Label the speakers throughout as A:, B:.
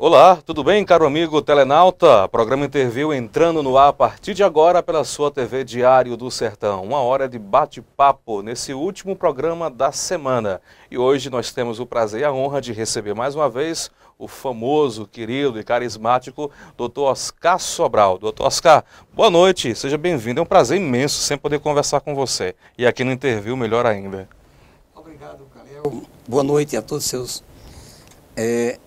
A: Olá, tudo bem, caro amigo telenauta? Programa Interview entrando no ar a partir de agora pela sua TV Diário do Sertão. Uma hora de bate-papo nesse último programa da semana. E hoje nós temos o prazer e a honra de receber mais uma vez o famoso, querido e carismático Dr. Oscar Sobral. Dr. Oscar, boa noite, seja bem-vindo. É um prazer imenso sempre poder conversar com você. E aqui no Interview, melhor ainda.
B: Obrigado, Calil. Boa noite a todos os seus é,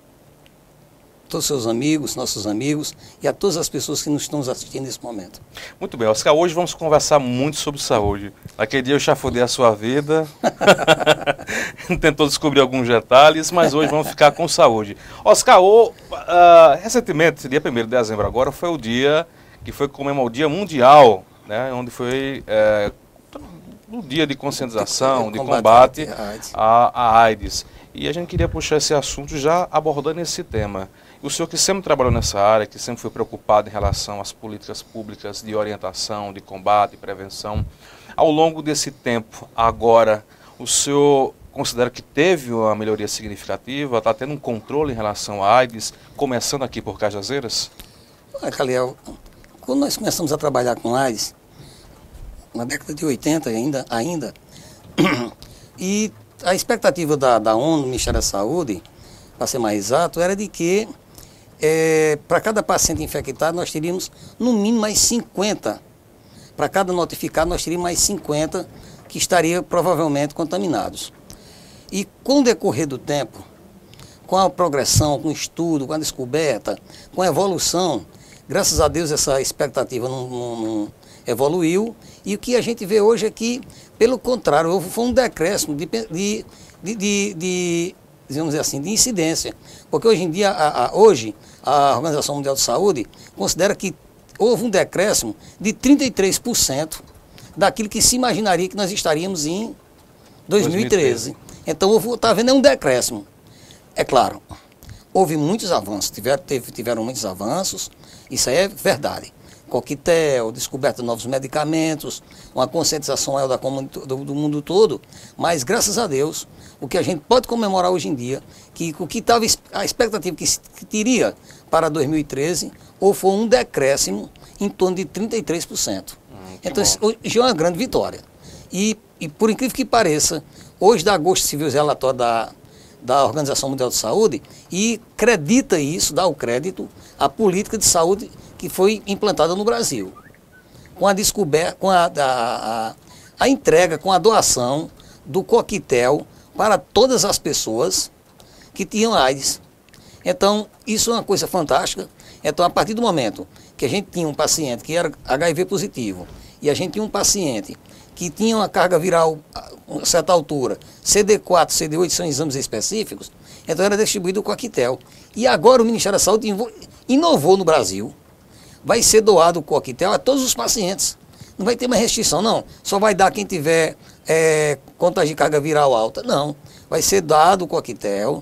B: todos os seus amigos, nossos amigos e a todas as pessoas que nos estão assistindo nesse momento.
A: Muito bem, Oscar, hoje vamos conversar muito sobre saúde. Aquele dia eu chafurdei a sua vida, tentou descobrir alguns detalhes, mas hoje vamos ficar com saúde. Oscar, o, uh, recentemente, dia 1 de dezembro agora, foi o dia que foi comemorar o Dia Mundial, né, onde foi o dia de conscientização, de combate à AIDS. E a gente queria puxar esse assunto já abordando esse tema. O senhor que sempre trabalhou nessa área, que sempre foi preocupado em relação às políticas públicas de orientação, de combate, prevenção, ao longo desse tempo, agora, o senhor considera que teve uma melhoria significativa? Está tendo um controle em relação à AIDS, começando aqui por Cajazeiras?
B: Olha, Caliel, quando nós começamos a trabalhar com AIDS, na década de 80 ainda, ainda e a expectativa da, da ONU, Ministério da Saúde, para ser mais exato, era de que é, para cada paciente infectado, nós teríamos no mínimo mais 50. Para cada notificado, nós teríamos mais 50 que estariam provavelmente contaminados. E com o decorrer do tempo, com a progressão, com o estudo, com a descoberta, com a evolução, graças a Deus essa expectativa não, não, não evoluiu. E o que a gente vê hoje é que, pelo contrário, foi um decréscimo de, de, de, de, digamos assim, de incidência. Porque hoje em dia, a, a, hoje, a Organização Mundial de Saúde considera que houve um decréscimo de 33% daquilo que se imaginaria que nós estaríamos em 2013. 2013. Então, está havendo um decréscimo. É claro, houve muitos avanços, tiveram, teve, tiveram muitos avanços, isso aí é verdade. Coquetel, descoberta de novos medicamentos, uma conscientização maior da, do, do mundo todo, mas graças a Deus, o que a gente pode comemorar hoje em dia, que o que estava a expectativa que, que teria para 2013, ou foi um decréscimo em torno de 33%. Hum, então, isso hoje é uma grande vitória. E, e, por incrível que pareça, hoje dá gosto civil relatório da, da Organização Mundial de Saúde e acredita isso, dá o crédito à política de saúde que foi implantada no Brasil. Com a descoberta, com a, a, a, a entrega, com a doação do coquetel para todas as pessoas que tinham AIDS. Então, isso é uma coisa fantástica. Então, a partir do momento que a gente tinha um paciente que era HIV positivo e a gente tinha um paciente que tinha uma carga viral a certa altura, CD4, CD8 são exames específicos, então era distribuído o coquetel. E agora o Ministério da Saúde inovou no Brasil. Vai ser doado o coquetel a todos os pacientes. Não vai ter mais restrição, não. Só vai dar quem tiver é, contas de carga viral alta. Não. Vai ser dado o coquetel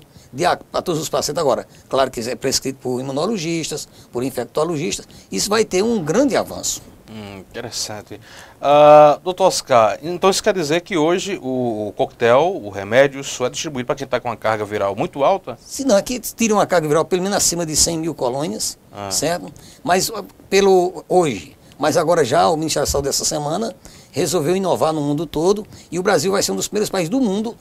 B: para todos os pacientes agora. Claro que é prescrito por imunologistas, por infectologistas. Isso vai ter um grande avanço.
A: Hum, interessante. Uh, doutor Oscar, então isso quer dizer que hoje o, o coquetel, o remédio, só é distribuído para quem está com uma carga viral muito alta?
B: Se não, aqui tira uma carga viral pelo menos acima de 100 mil colônias, ah. certo? Mas pelo hoje, mas agora já o Ministério da Saúde dessa semana resolveu inovar no mundo todo e o Brasil vai ser um dos primeiros países do mundo,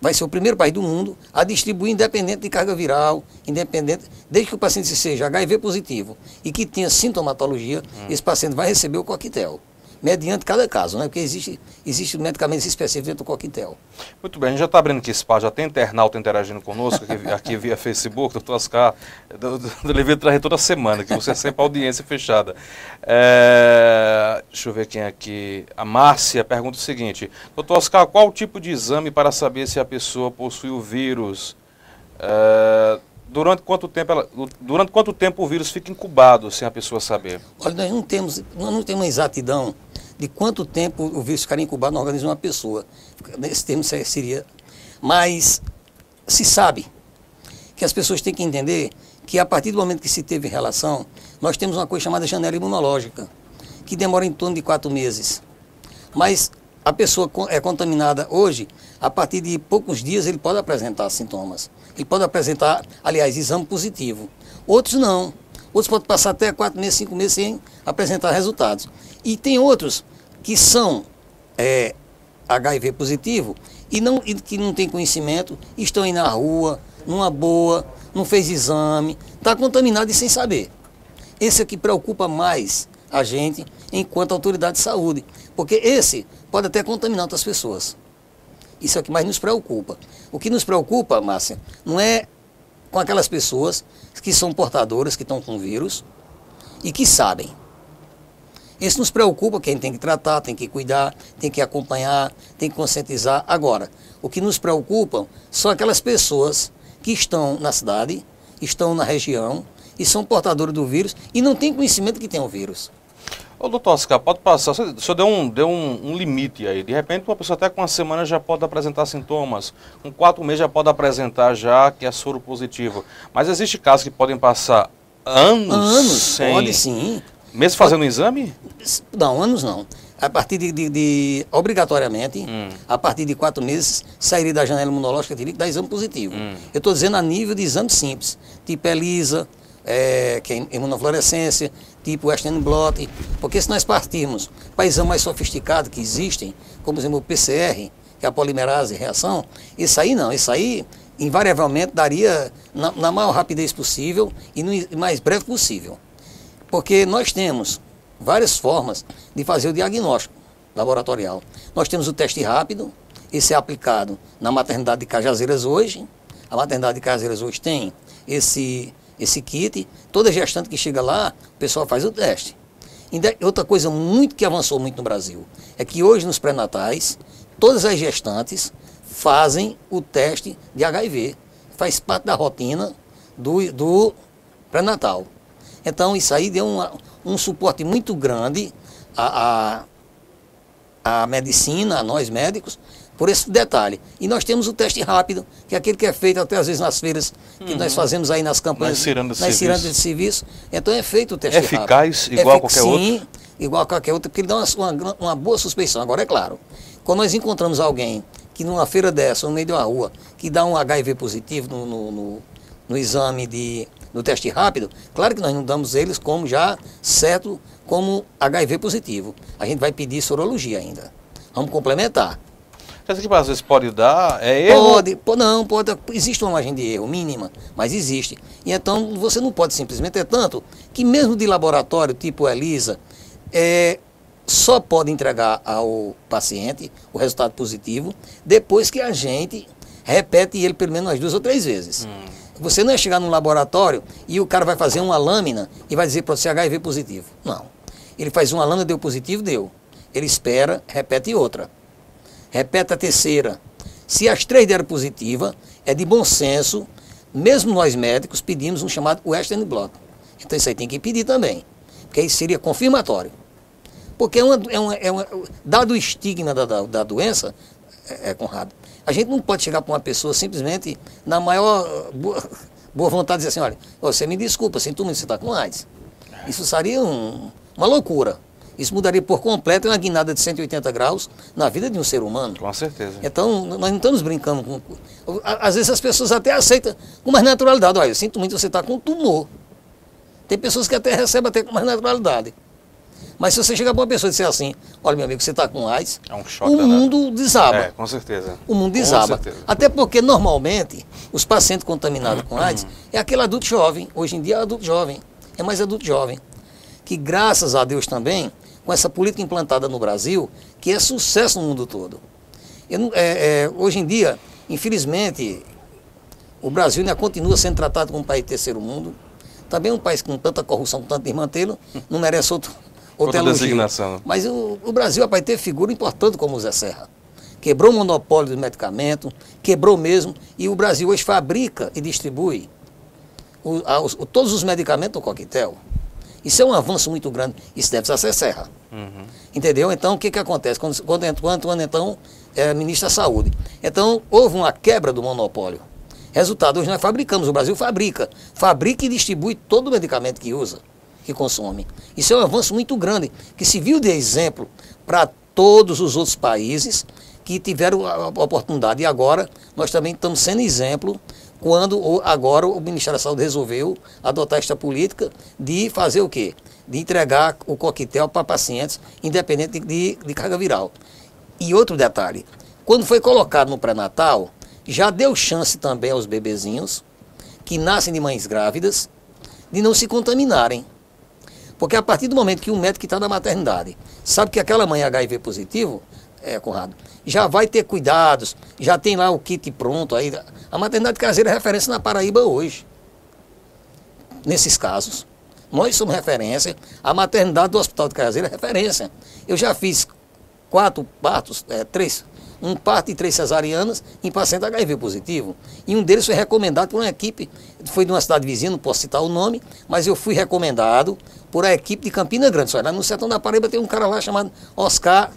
B: vai ser o primeiro país do mundo a distribuir independente de carga viral, independente, desde que o paciente seja HIV positivo e que tenha sintomatologia, hum. esse paciente vai receber o coquetel mediante cada caso, né? Porque existe, existe medicamentos específicos dentro do coquetel.
A: Muito bem, a gente já está abrindo aqui espaço, já tem internauta interagindo conosco aqui, aqui via Facebook, doutor Oscar, do, do, do traz toda semana, que você é sempre audiência fechada. É, deixa eu ver quem é aqui. A Márcia pergunta o seguinte, doutor Oscar, qual o tipo de exame para saber se a pessoa possui o vírus? É, durante quanto tempo ela, durante quanto tempo o vírus fica incubado sem a pessoa saber?
B: Olha, nós não temos, nós não temos exatidão de quanto tempo o vírus ficaria incubado no organismo de uma pessoa. Nesse termo seria. Mas se sabe que as pessoas têm que entender que a partir do momento que se teve relação, nós temos uma coisa chamada janela imunológica, que demora em torno de quatro meses. Mas a pessoa é contaminada hoje, a partir de poucos dias ele pode apresentar sintomas. Ele pode apresentar, aliás, exame positivo. Outros não. Outros podem passar até quatro meses, cinco meses sem apresentar resultados. E tem outros que são é, HIV positivo e, não, e que não tem conhecimento, estão aí na rua, numa boa, não fez exame, está contaminado e sem saber. Esse é que preocupa mais a gente enquanto autoridade de saúde, porque esse pode até contaminar outras pessoas. Isso é o que mais nos preocupa. O que nos preocupa, Márcia, não é com aquelas pessoas que são portadoras, que estão com vírus e que sabem. Isso nos preocupa, quem tem que tratar, tem que cuidar, tem que acompanhar, tem que conscientizar. Agora, o que nos preocupa são aquelas pessoas que estão na cidade, estão na região e são portadoras do vírus e não têm conhecimento que tem o vírus.
A: Ô, doutor Oscar, pode passar. O senhor deu, um, deu um, um limite aí. De repente, uma pessoa até com uma semana já pode apresentar sintomas. Com quatro meses já pode apresentar já que é soro positivo. Mas existe casos que podem passar anos,
B: Anos,
A: sem...
B: pode sim.
A: Mesmo fazendo o exame?
B: Não, anos não. A partir de, de- de- obrigatoriamente,
A: Hum.
B: a partir de quatro meses, sairia da janela imunológica teria que dar exame positivo.
A: Hum.
B: Eu estou dizendo a nível de exame simples, tipo ELISA, é, que é imunofluorescência, tipo Western blot, porque se nós partirmos para exame mais sofisticado que existem, como exemplo o PCR, que é a polimerase reação, isso aí não, isso aí invariavelmente daria na, na maior rapidez possível e no mais breve possível. Porque nós temos várias formas de fazer o diagnóstico laboratorial. Nós temos o teste rápido, esse é aplicado na maternidade de Cajazeiras hoje. A maternidade de Cajazeiras hoje tem esse, esse kit. Toda gestante que chega lá, o pessoal faz o teste. Outra coisa muito que avançou muito no Brasil é que hoje nos pré-natais, todas as gestantes fazem o teste de HIV. Faz parte da rotina do, do pré-natal. Então isso aí deu uma- um suporte muito grande à, à, à medicina, a nós médicos, por esse detalhe. E nós temos o teste rápido, que é aquele que é feito até às vezes nas feiras que nós fazemos aí nas campanhas,
A: Nas cirandas de
B: nas
A: serviço.
B: cirandas de serviço. Então é feito o teste
A: Eficaz,
B: rápido.
A: igual a
B: Efic-
A: qualquer
B: sim, igual a qualquer outro, porque ele dá uma, uma, uma boa suspeição. Agora, é claro, quando nós encontramos alguém que numa feira dessa, no meio de uma rua, que dá um HIV positivo no, no, no- no exame de, no teste rápido, claro que nós não damos eles como já certo como HIV positivo. A gente vai pedir sorologia ainda. Vamos complementar.
A: Dizer que às vezes pode dar, é erro.
B: Pode, não, pode, existe uma margem de erro mínima, mas existe. E então você não pode simplesmente, é tanto que mesmo de laboratório tipo ELISA, é, só pode entregar ao paciente o resultado positivo depois que a gente repete ele pelo menos umas duas ou três vezes. Você não é chegar num laboratório e o cara vai fazer uma lâmina e vai dizer para você HIV positivo. Não. Ele faz uma lâmina, deu positivo, deu. Ele espera, repete outra repete a terceira. Se as três deram positiva, é de bom senso, mesmo nós médicos pedimos um chamado Western blot. Então isso aí tem que pedir também, porque isso seria confirmatório. Porque é uma, é uma, é uma- dado o estigma da, da, da doença, é, é, Conrado, a gente não pode chegar para uma pessoa simplesmente na maior boa, boa vontade e dizer assim, olha, você me desculpa, sinto muito, você está com AIDS. Isso seria um- uma loucura. Isso mudaria por completo uma guinada de 180 graus na vida de um ser humano.
A: Com certeza.
B: Então, nós não estamos brincando com. Às vezes as pessoas até aceitam com mais naturalidade. Olha, eu sinto muito, você está com tumor. Tem pessoas que até recebem até com mais naturalidade. Mas se você chegar para uma pessoa e disser assim, olha meu amigo, você está com AIDS,
A: É um choque
B: o
A: danado.
B: mundo desaba.
A: É, com certeza.
B: O mundo
A: Com
B: desaba.
A: certeza.
B: Até porque, normalmente, os pacientes contaminados com AIDS é aquele adulto jovem. Hoje em dia é adulto jovem. É mais adulto jovem. Que, graças a Deus também, com essa política implantada no Brasil, que é sucesso no mundo todo. Eu é, é, hoje em dia, infelizmente, o Brasil ainda continua sendo tratado como um país de terceiro mundo. Também um país com tanta corrupção, com tanto desmantelo, não merece outro, outra elogio.
A: designação.
B: Mas o, o Brasil, rapaz, teve figura importante como o Zé Serra. Quebrou o monopólio do medicamento, quebrou mesmo, e o Brasil hoje fabrica e distribui o- a- o- todos os medicamentos do coquetel. Isso é um avanço muito grande. Isso deve ser Serra.
A: Uhum.
B: Entendeu? Então, o que, que acontece? Quando, quando, quando, quando então, é ministro da Saúde. Então, houve uma quebra do monopólio. Resultado, hoje nós fabricamos, o Brasil fabrica. Fabrica e distribui todo o medicamento que usa, que consome. Isso é um avanço muito grande, que se viu de exemplo para todos os outros países que tiveram a oportunidade. E agora nós também estamos sendo exemplo quando agora o Ministério da Saúde resolveu adotar esta política de fazer o quê? De entregar o coquetel para pacientes, independente de, de carga viral. E outro detalhe, quando foi colocado no pré-natal, já deu chance também aos bebezinhos que nascem de mães grávidas de não se contaminarem. Porque a partir do momento que o médico que está na maternidade sabe que aquela mãe é HIV positivo, é, Conrado, já vai ter cuidados, já tem lá o kit pronto aí. A maternidade caseira é referência na Paraíba hoje. Nesses casos. Nós somos referência, a maternidade do Hospital de Caseira é referência. Eu já fiz quatro partos, é, três, um parto e três cesarianas em paciente HIV positivo. E um deles foi recomendado por uma equipe, foi de uma cidade vizinha, não posso citar o nome, mas eu fui recomendado por a equipe de Campina Grande. Só lá no sertão da Paraíba tem um cara lá chamado Oscar,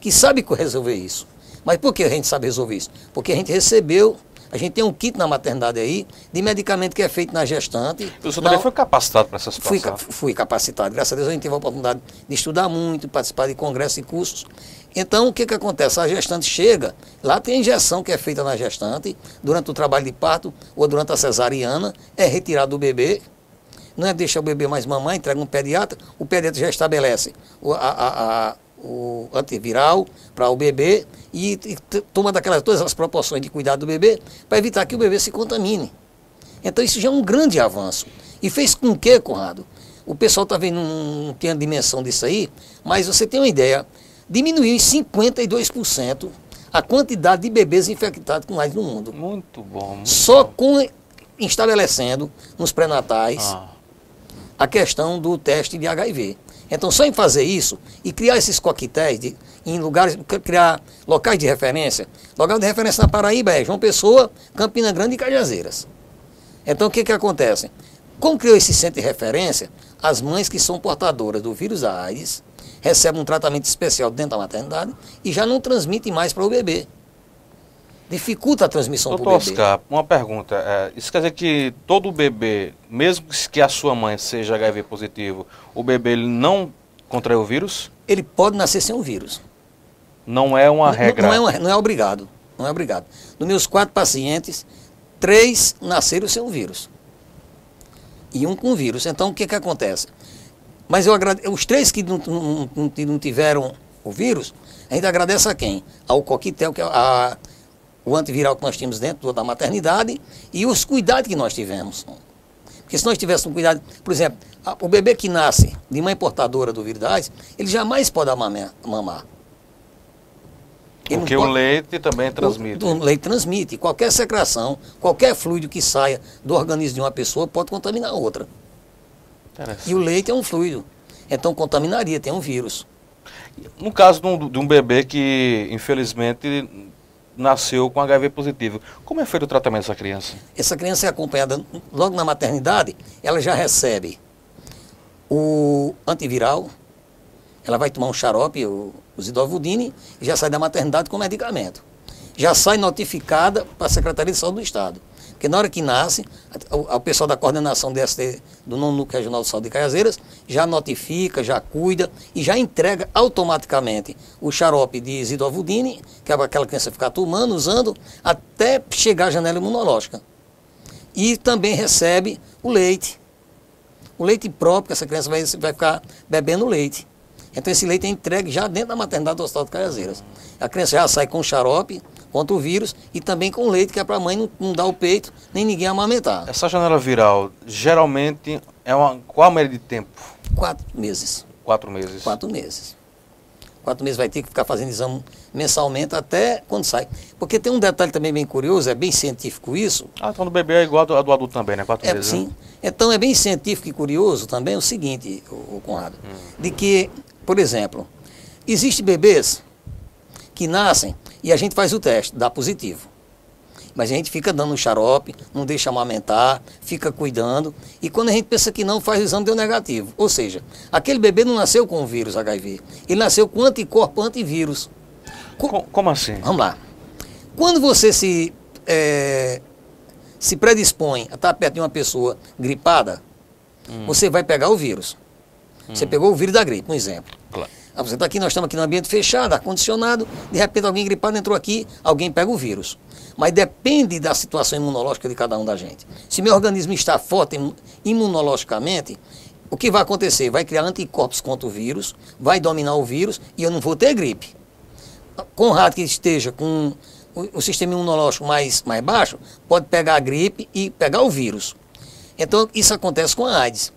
B: que sabe resolver isso. Mas por que a gente sabe resolver isso? Porque a gente recebeu, a gente tem um kit na maternidade aí, de medicamento que é feito na gestante.
A: O senhor também foi capacitado para essa situação?
B: Fui, fui capacitado. Graças a Deus a gente teve a oportunidade de estudar muito, participar de congressos e cursos. Então, o que, que acontece? A gestante chega, lá tem injeção que é feita na gestante, durante o trabalho de parto ou durante a cesariana, é retirado do bebê, não é deixar o bebê mais mamãe, entrega um pediatra, o pediatra já estabelece a, a, a o antiviral para o bebê e, e toma daquelas todas as proporções de cuidado do bebê para evitar que o bebê se contamine. Então isso já é um grande avanço. E fez com que, Conrado? O pessoal está vendo, não, não tem a dimensão disso aí, mas você tem uma ideia, diminuiu em 52% a quantidade de bebês infectados com AIDS no mundo.
A: Muito bom. Muito
B: Só com estabelecendo nos pré-natais ah. a questão do teste de HIV. Então, só em fazer isso e criar esses coquetéis de, em lugares, criar locais de referência. Local de referência na Paraíba é João Pessoa, Campina Grande e Cajazeiras. Então, o que, que acontece? Como criou esse centro de referência, as mães que são portadoras do vírus AIDS recebem um tratamento especial dentro da maternidade e já não transmitem mais para o bebê dificulta a transmissão
A: para o bebê. Oscar, uma pergunta. É, isso quer dizer que todo bebê, mesmo que a sua mãe seja HIV positivo, o bebê ele não contrai o vírus?
B: Ele pode nascer sem o vírus.
A: Não é uma regra?
B: Não, não, é, não é obrigado. Não é obrigado. Dos meus quatro pacientes, três nasceram sem o vírus. E um com vírus. Então, o que, que acontece? Mas eu agrade... os três que não, não, não tiveram o vírus, ainda agradece a quem? Ao coquetel, que é a o antiviral que nós tínhamos dentro da maternidade e os cuidados que nós tivemos. Porque se nós tivéssemos cuidado, por exemplo, o bebê que nasce de mãe portadora do vírus da AIDS, ele jamais pode mamar.
A: Ele Porque pode... o leite também transmite.
B: O, o, leite transmite. Qualquer secreção, qualquer fluido que saia do organismo de uma pessoa pode contaminar a outra. E o leite é um fluido. Então contaminaria, tem um vírus.
A: No caso de um, de um bebê que, infelizmente, nasceu com HIV positivo. Como é feito o tratamento dessa criança?
B: Essa criança é acompanhada logo na maternidade, ela já recebe o antiviral, ela vai tomar um xarope, o, o zidovudine, e já sai da maternidade com medicamento. Já sai notificada para a Secretaria de Saúde do Estado. Porque na hora que nasce, o, o pessoal da coordenação DST, do Nono Núcleo Regional de Saúde de Caiazeiras, já notifica, já cuida e já entrega automaticamente o xarope de zidovudine, que é aquela criança ficar tomando, usando, até chegar à janela imunológica. E também recebe o leite. O leite próprio, que essa criança vai, vai ficar bebendo leite. Então esse leite é entregue já dentro da maternidade do Hospital de Caiazeiras. A criança já sai com xarope, contra o vírus e também com leite, que é para a mãe não, não, dar o peito, nem ninguém amamentar.
A: Essa janela viral, geralmente, é uma. Qual a média de tempo?
B: Quatro meses.
A: Quatro meses.
B: Quatro meses. Quatro meses vai ter que ficar fazendo exame mensalmente até quando sai. Porque tem um detalhe também bem curioso, é bem científico isso.
A: Ah, então do bebê é igual a do, do adulto também, né? Quatro
B: é,
A: meses.
B: Sim.
A: Né?
B: Então é bem científico e curioso também o seguinte, o, o Conrado, hum. de que, por exemplo, existem bebês que nascem e a gente faz o teste, dá positivo. Mas a gente fica dando um xarope, não deixa amamentar, fica cuidando. E quando a gente pensa que não, faz o exame, deu negativo. Ou seja, aquele bebê não nasceu com o vírus HIV. Ele nasceu com anticorpo antivírus.
A: Como, como assim?
B: Vamos lá. Quando você se, é, se predispõe a estar perto de uma pessoa gripada, hum. você vai pegar o vírus. Hum. Você pegou o vírus da gripe, um exemplo. Claro. Ah, Você está aqui, nós estamos aqui no ambiente fechado, ar-condicionado, de repente alguém gripado entrou aqui, alguém pega o vírus. Mas depende da situação imunológica de cada um da gente. Se meu organismo está forte imu- imunologicamente, o que vai acontecer? Vai criar anticorpos contra o vírus, vai dominar o vírus e eu não vou ter gripe. Conrado que esteja com o sistema imunológico mais, mais baixo, pode pegar a gripe e pegar o vírus. Então, isso acontece com a AIDS.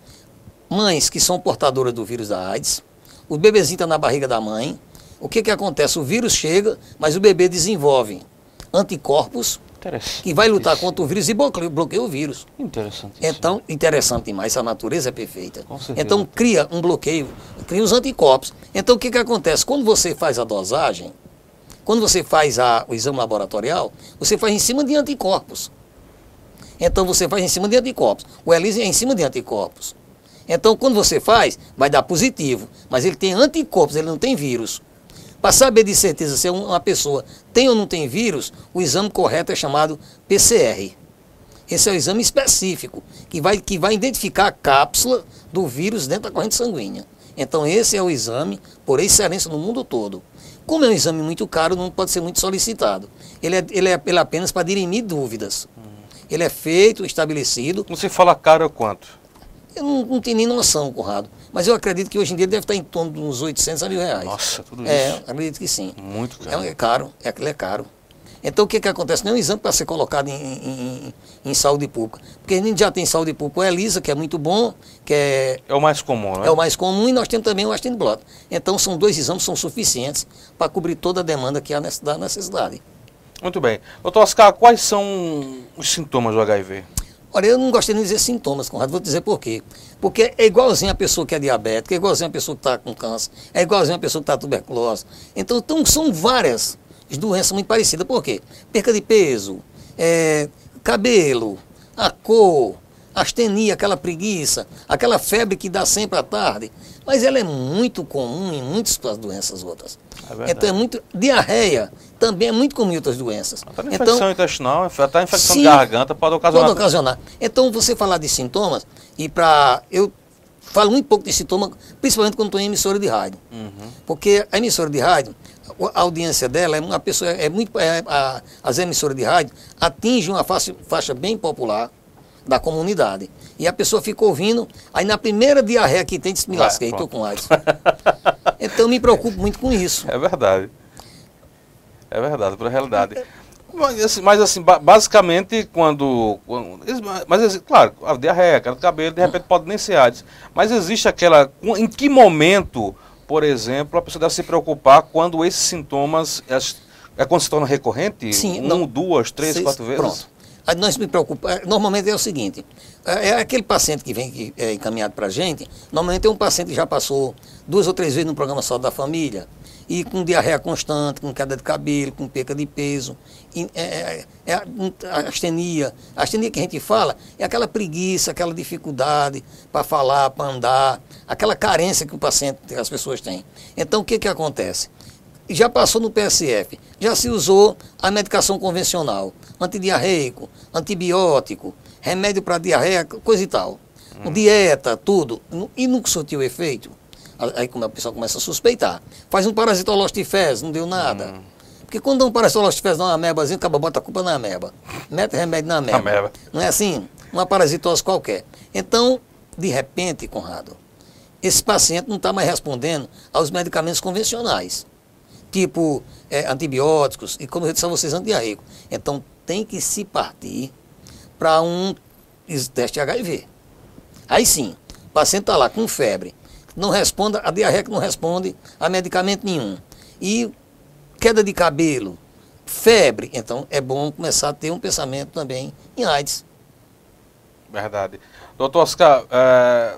B: Mães que são portadoras do vírus da AIDS, o bebezinho está na barriga da mãe, o que, que acontece? O vírus chega, mas o bebê desenvolve anticorpos que vai lutar contra o vírus e bloqueia, o vírus.
A: Interessante.
B: Então, interessante demais, a natureza é perfeita.
A: Com certeza.
B: Então, cria um bloqueio, cria os anticorpos. Então, o que, que acontece? Quando você faz a dosagem, quando você faz a- o exame laboratorial, você faz em cima de anticorpos. Então, você faz em cima de anticorpos. O ELISA é em cima de anticorpos. Então, quando você faz, vai dar positivo, mas ele tem anticorpos, ele não tem vírus. Para saber de certeza se uma pessoa tem ou não tem vírus, o exame correto é chamado PCR. Esse é o exame específico, que vai, que vai identificar a cápsula do vírus dentro da corrente sanguínea. Então, esse é o exame por excelência no mundo todo. Como é um exame muito caro, não pode ser muito solicitado. Ele é, ele é, ele é apenas para dirimir dúvidas. Ele é feito, estabelecido.
A: Não se fala caro quanto?
B: Eu não, não tenho nem noção, Conrado. Mas eu acredito que hoje em dia deve estar em torno de uns 800 a mil reais.
A: Nossa, tudo
B: É,
A: isso.
B: acredito que sim.
A: Muito
B: É,
A: caro.
B: é caro, é, é caro. Então o que, que acontece? Não é um exame para ser colocado em, em- em- saúde pública. Porque a gente já tem saúde pública, o ELISA, que é muito bom, que é,
A: É o mais comum, né?
B: é o mais comum, e nós temos também o Astin Blot. Então são dois exames que são suficientes para cobrir toda a demanda que há da necessidade.
A: Muito bem. Doutor Oscar, quais são os sintomas do HIV?
B: Olha, eu não gostei de dizer sintomas, Conrado, vou dizer por quê. Porque é igualzinho a pessoa que é diabética, é igualzinho a pessoa que está com câncer, é igualzinho a pessoa que está tuberculose. Então, então, são várias doenças muito parecidas. Por quê? Perca de peso, é, cabelo, a cor, astenia, aquela preguiça, aquela febre que dá sempre à tarde. Mas ela é muito comum em muitas doenças outras.
A: É
B: então é muito. Diarreia também é muito comum em outras doenças.
A: Até
B: Então,
A: infecção intestinal, até a infecção
B: Sim.
A: de garganta pode ocasionar.
B: Pode ocasionar. Então, você falar de sintomas, e para. Eu falo muito pouco de sintoma, principalmente quando estou em emissora de rádio.
A: Uhum.
B: Porque a emissora de rádio, a audiência dela é uma pessoa, é muito. é, a- as emissoras de rádio atingem uma faixa, faixa bem popular da comunidade. E a pessoa fica ouvindo, aí na primeira diarreia que tem, diz, me lasquei, estou com AIDS. Então, eu me preocupo muito com isso.
A: É verdade. É verdade, para a realidade. Mas assim, mas, assim, ba- basicamente, quando. quando- mas, claro, a diarreia, queda do cabelo, de repente pode nem ser AIDS. Mas existe aquela. Em que momento, por exemplo, a pessoa deve se preocupar quando esses sintomas. as- É quando se torna recorrente?
B: Sim,
A: Um,
B: não.
A: duas, três,
B: Seis-
A: quatro vezes?
B: Pronto. Aí nós me preocupa, é, normalmente é o seguinte, é, é aquele paciente que vem que é encaminhado para a gente, normalmente é um paciente que já passou duas ou três vezes no programa Saúde da Família, e com diarreia constante, com queda de cabelo, com perca de peso, é, é, é a, astenia. A astenia que a gente fala é aquela preguiça, aquela dificuldade para falar, para andar, aquela carência que o paciente, as pessoas têm. Então o que, que acontece? Já passou no PSF, já se usou a medicação convencional, antidiarreico, antibiótico, remédio para diarreia, coisa e tal. Dieta, tudo, e nunca surtiu efeito. Aí como a pessoa começa a suspeitar. Faz um parasitolostifés, não deu nada. Porque quando dá um parasitolostifés, dá uma amebazinha, acaba bota a culpa na ameba. Mete remédio na ameba.
A: Ameba.
B: Não é assim? Uma parasitose qualquer. Então, de repente, Conrado, esse paciente não está mais respondendo aos medicamentos convencionais tipo é, antibióticos e, disse a vocês, antidiarreico. Então, tem que se partir para um es- teste HIV. Aí sim, o paciente está lá com febre, não responde, a diarreia que não responde a medicamento nenhum. E queda de cabelo, febre, então é bom começar a ter um pensamento também em AIDS.
A: Verdade. Doutor Oscar, é,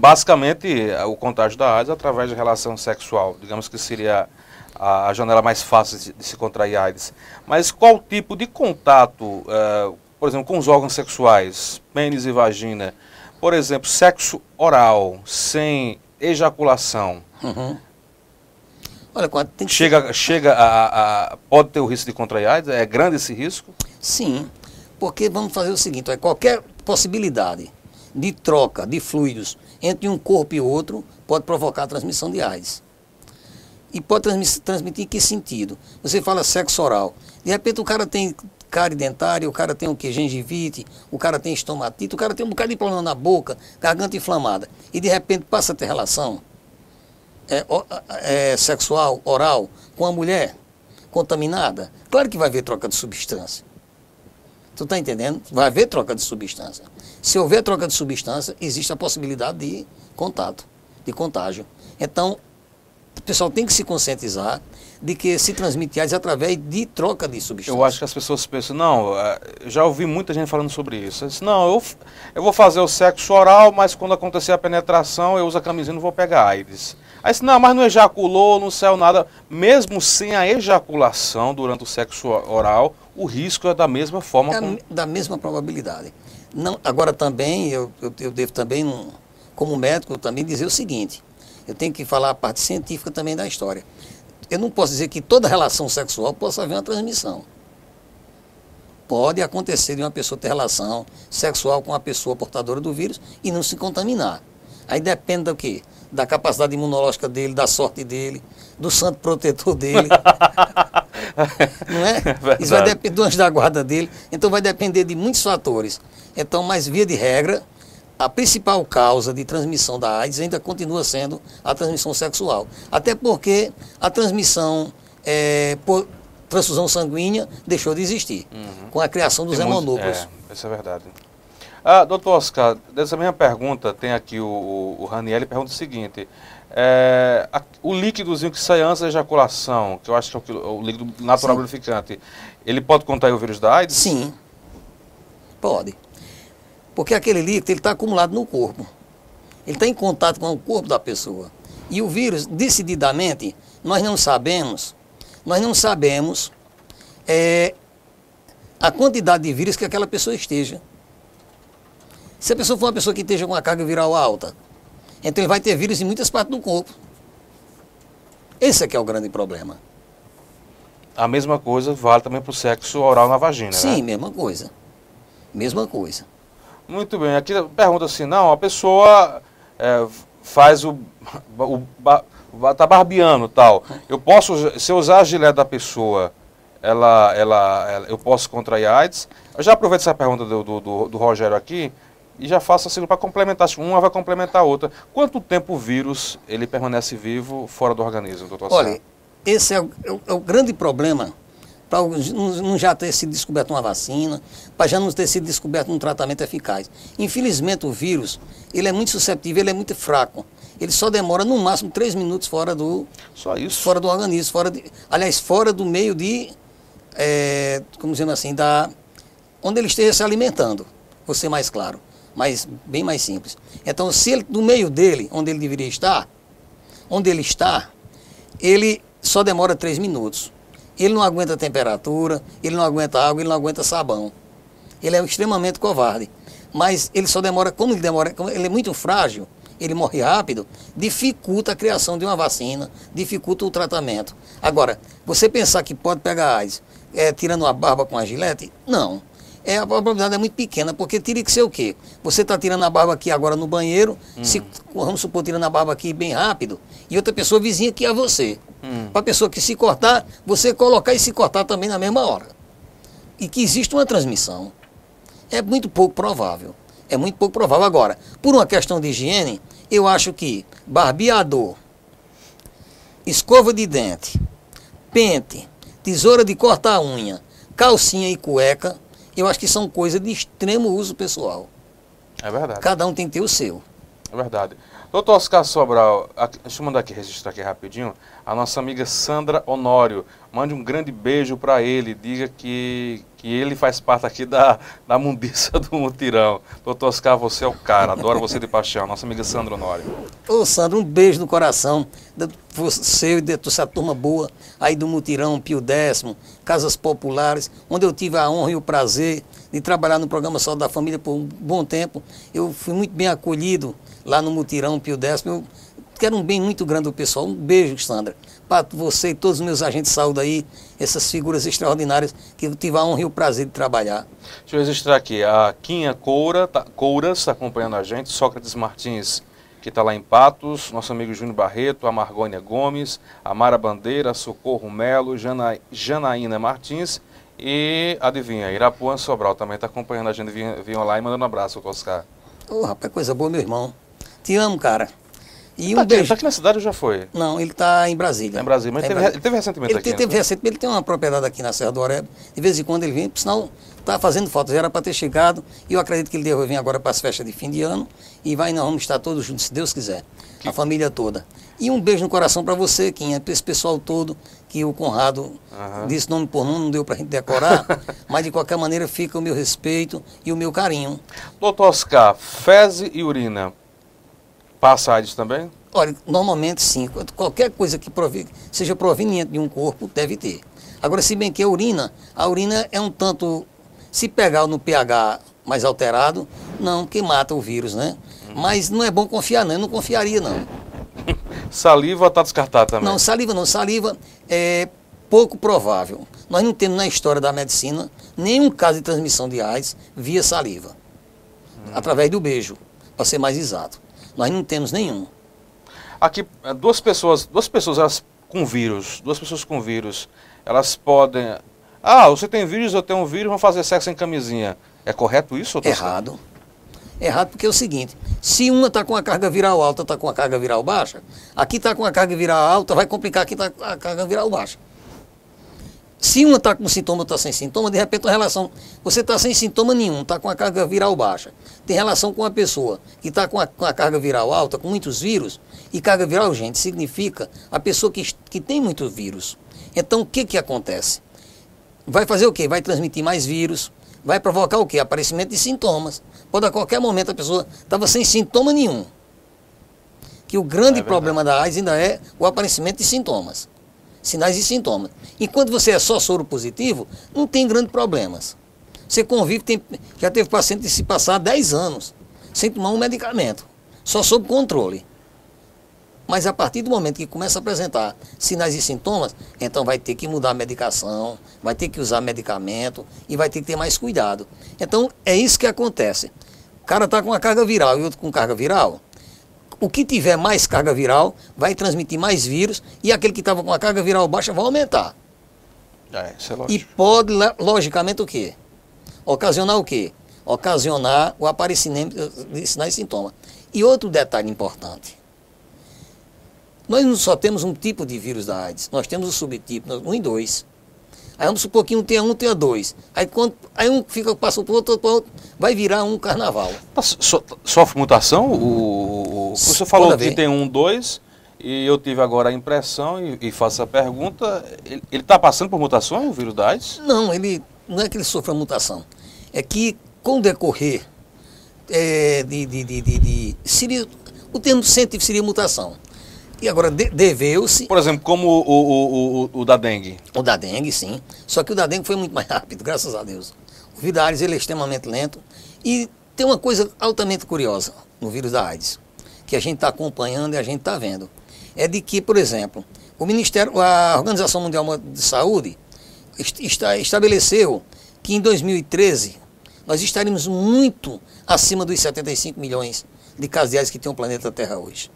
A: basicamente é, o contágio da AIDS através de relação sexual, digamos que seria a, janela mais fácil de, se contrair AIDS. Mas qual tipo de contato, é, por exemplo, com os órgãos sexuais, pênis e vagina, por exemplo, sexo oral, sem ejaculação,
B: Uhum. Olha, tem que
A: chega, chega a, a- a- pode ter o risco de contrair AIDS? É grande esse risco?
B: Sim, porque vamos fazer o seguinte, olha, qualquer possibilidade de troca de fluidos entre um corpo e outro pode provocar a transmissão de AIDS. E pode transmitir, em que sentido? Você fala sexo oral. De repente o cara tem cárie dentária, o cara tem o que? Gengivite, o cara tem estomatite, o cara tem um bocado de problema na boca, garganta inflamada. E de repente passa a ter relação é, é, sexual, oral, com a mulher contaminada. Claro que vai haver troca de substância. Tu está entendendo? Vai haver troca de substância. Se houver troca de substância, existe a possibilidade de contato, de contágio. Então, o pessoal tem que se conscientizar de que se transmite AIDS através de troca de substância.
A: Eu acho que as pessoas pensam, não, é, já ouvi muita gente falando sobre isso. Disse, não, eu, eu vou fazer o sexo oral, mas quando acontecer a penetração, eu uso a camisinha e não vou pegar AIDS. Aí disse, não, mas não ejaculou, não saiu nada. Mesmo sem a ejaculação durante o sexo oral, o risco é da mesma forma.
B: É com... Da mesma probabilidade. Não, agora também, eu, eu, eu devo também, como médico, também dizer o seguinte, eu tenho que falar a parte científica também da história. Eu não posso dizer que toda relação sexual possa haver uma transmissão. Pode acontecer de uma pessoa ter relação sexual com uma pessoa portadora do vírus e não se contaminar. Aí depende do quê? Da capacidade imunológica dele, da sorte dele, do santo protetor dele. não é? é Isso vai depender do anjo da guarda dele. Então vai depender de muitos fatores. Então, mas via de regra, a principal causa de transmissão da AIDS ainda continua sendo a transmissão sexual. Até porque a transmissão é, por transfusão sanguínea deixou de existir, uhum. com a criação dos hemonúcleos.
A: É, isso é verdade. Ah, doutor Oscar, dessa mesma pergunta, tem aqui o, o, Raniel, pergunta o seguinte, é, a, o líquidozinho que sai antes da ejaculação, que eu acho que é o, o líquido natural Sim. lubrificante, ele pode contrair o vírus da AIDS?
B: Sim, pode. Porque aquele líquido está acumulado no corpo. Ele está em contato com o corpo da pessoa. E o vírus, decididamente, nós não sabemos, nós não sabemos é, a quantidade de vírus que aquela pessoa esteja. Se a pessoa for uma pessoa que esteja com uma carga viral alta, então ele vai ter vírus em muitas partes do corpo. Esse é que é o grande problema.
A: A mesma coisa vale também para o sexo oral na vagina,
B: Sim,
A: né?
B: mesma coisa. Mesma coisa.
A: Muito bem. Aqui pergunta assim, não, a pessoa é, faz o, o, o, tá barbeando tal. Eu posso, se eu usar a gilete da pessoa, ela, ela, ela eu posso contrair AIDS? Eu já aproveito essa pergunta do, do, do, do Rogério aqui e já faço assim para complementar. Uma vai complementar a outra. Quanto tempo o vírus ele permanece vivo fora do organismo, doutor
B: Olha, esse é o, é o, é grande problema para não já ter sido descoberta uma vacina, para já não ter sido descoberto um tratamento eficaz. Infelizmente o vírus, ele é muito suscetível, ele é muito fraco. Ele só demora no máximo três minutos fora do
A: só isso
B: fora do organismo, fora de, aliás fora do meio de é, como dizendo assim da onde ele esteja se alimentando. Vou ser mais claro mas bem mais simples. Então, se ele, no meio dele, onde ele deveria estar, onde ele está, ele só demora três minutos. Ele não aguenta temperatura, ele não aguenta água, ele não aguenta sabão. Ele é extremamente covarde. Mas ele só demora, como ele demora, como ele é muito frágil, ele morre rápido, dificulta a criação de uma vacina, dificulta o tratamento. Agora, você pensar que pode pegar AIDS é, tirando uma barba com a gilete? Não é, a probabilidade é muito pequena, porque teria que ser o quê? Você está tirando a barba aqui agora no banheiro, hum. se, vamos supor, tirando a barba aqui bem rápido, e outra pessoa vizinha aqui a você. Hum. Para a pessoa que se cortar, você colocar e se cortar também na mesma hora. E que existe uma transmissão. É muito pouco provável. É muito pouco provável. Agora, por uma questão de higiene, eu acho que barbeador, escova de dente, pente, tesoura de cortar unha, calcinha e cueca eu acho que são coisas de extremo uso pessoal.
A: É verdade.
B: Cada um tem que ter o seu.
A: É verdade. Doutor Oscar Sobral, deixa eu mandar aqui, registrar aqui rapidinho. A nossa amiga Sandra Honório. Mande um grande beijo para ele. Diga que, que ele faz parte aqui da, da mundiça do mutirão. Doutor Oscar, você é o cara. Adoro você de paixão. Nossa amiga Sandra Honório.
B: Ô, Sandra, um beijo no coração. Você e de toda essa turma boa aí do mutirão, Pio Décimo, Casas Populares, onde eu tive a honra e o prazer de trabalhar no programa Saúde da Família por um bom tempo. Eu fui muito bem acolhido lá no Mutirão Pio Décimo. Eu quero um bem muito grande do pessoal. Um beijo, Sandra, para você e todos os meus agentes de saúde aí, essas figuras extraordinárias que eu tive a honra e o prazer de trabalhar.
A: Deixa eu registrar aqui, a Quinha Coura, tá, Couras está acompanhando a gente, Sócrates Martins que está lá em Patos, nosso amigo Júnior Barreto, a Margônia Gomes, a Mara Bandeira, Socorro Melo, Jana, Janaína Martins e, adivinha, Irapuã Sobral também está acompanhando a gente, vinha lá e mandando um abraço, Oscar.
B: Ô, oh, rapaz, coisa boa, meu irmão. Te amo, cara.
A: E tá um aqui, beijo. Tá aqui na cidade ou já foi?
B: Não, ele está em Brasília.
A: Tá em Brasília, mas
B: tá
A: teve, ele teve recentemente
B: ele
A: aqui. Ele
B: teve né? recentemente, ele tem uma propriedade aqui na Serra do Oreb. De vez em quando ele vem, por sinal, está fazendo fotos, era para ter chegado. E eu acredito que ele deve vir agora para as festas de fim de ano. E vai, nós vamos estar todos juntos, se Deus quiser. Que... A família toda. E um beijo no coração para você, Quinha, para esse pessoal todo, que o Conrado uhum. disse nome por nome, não deu para a gente decorar. mas de qualquer maneira fica o meu respeito e o meu carinho.
A: Doutor Oscar, fezes e urina, passa AIDS também?
B: Olha, normalmente sim. Qualquer coisa que provi, seja proveniente de um corpo deve ter. Agora, se bem que a urina, a urina é um tanto. Se pegar no pH mais alterado, não, que mata o vírus, né? Mas não é bom confiar, não. Eu não confiaria, não.
A: Saliva está descartada também?
B: Não, saliva não. Saliva é pouco provável. Nós não temos na história da medicina nenhum caso de transmissão de AIDS via saliva. Hum. Através do beijo, para ser mais exato. Nós não temos nenhum.
A: Aqui, é, duas pessoas, duas pessoas elas, com vírus, duas pessoas com vírus, elas podem. Ah, você tem vírus, eu tenho um vírus, vamos fazer sexo em camisinha. É correto isso?
B: Errado. Errado porque é o seguinte, se uma está com a carga viral alta, está com a carga viral baixa, aqui está com a carga viral alta, vai complicar aqui está com a carga viral baixa. Se uma está com sintoma, está sem sintoma, de repente a relação. Você está sem sintoma nenhum, está com a carga viral baixa. Tem relação com a pessoa que está com, com, a carga viral alta, com muitos vírus, e carga viral, gente, significa a pessoa que, que tem muito vírus. Então o que, que acontece? Vai fazer o quê? Vai transmitir mais vírus, vai provocar o quê? Aparecimento de sintomas. Pode a qualquer momento a pessoa estava sem sintoma nenhum. Que o grande é problema da AIDS ainda é o aparecimento de sintomas sinais e sintomas. Enquanto você é só soro positivo, não tem grandes problemas. Você convive, tem, já teve paciente de se passar 10 anos sem tomar um medicamento, só sob controle. Mas a partir do momento que começa a apresentar sinais e sintomas, então vai ter que mudar a medicação, vai ter que usar medicamento e vai ter que ter mais cuidado. Então é isso que acontece. O cara está com uma carga viral e outro com carga viral, o que tiver mais carga viral vai transmitir mais vírus e aquele que estava com a carga viral baixa vai aumentar.
A: É, isso é
B: lógico. E pode, logicamente, o quê? Ocasionar o quê? Ocasionar o aparecimento de sinais e sintomas. E outro detalhe importante. Nós não só temos um tipo de vírus da AIDS, nós temos o subtipo, um e dois. Aí vamos supor que um tenha um, tenha dois. Aí, quando, aí um fica, passa para o outro, outro, vai virar um carnaval.
A: So, sofre mutação? O, o, o senhor falou que tem um, dois, e eu tive agora a impressão e, e faço a pergunta, ele está passando por mutações, o vírus da AIDS?
B: Não, ele não é que ele sofra mutação. É que com o decorrer é, de, de, de, de, de seria, o termo científico seria mutação. E agora de, deveu-se.
A: Por exemplo, como o, o, o, o, da dengue.
B: O da dengue, sim. Só que o da dengue foi muito mais rápido, graças a Deus. O vírus da AIDS ele é extremamente lento. E tem uma coisa altamente curiosa no vírus da AIDS, que a gente está acompanhando e a gente está vendo. É de que, por exemplo, o Ministério, a Organização Mundial de Saúde está, estabeleceu que em 2013 nós estaremos muito acima dos 75 milhões de casos de AIDS que tem o planeta Terra hoje.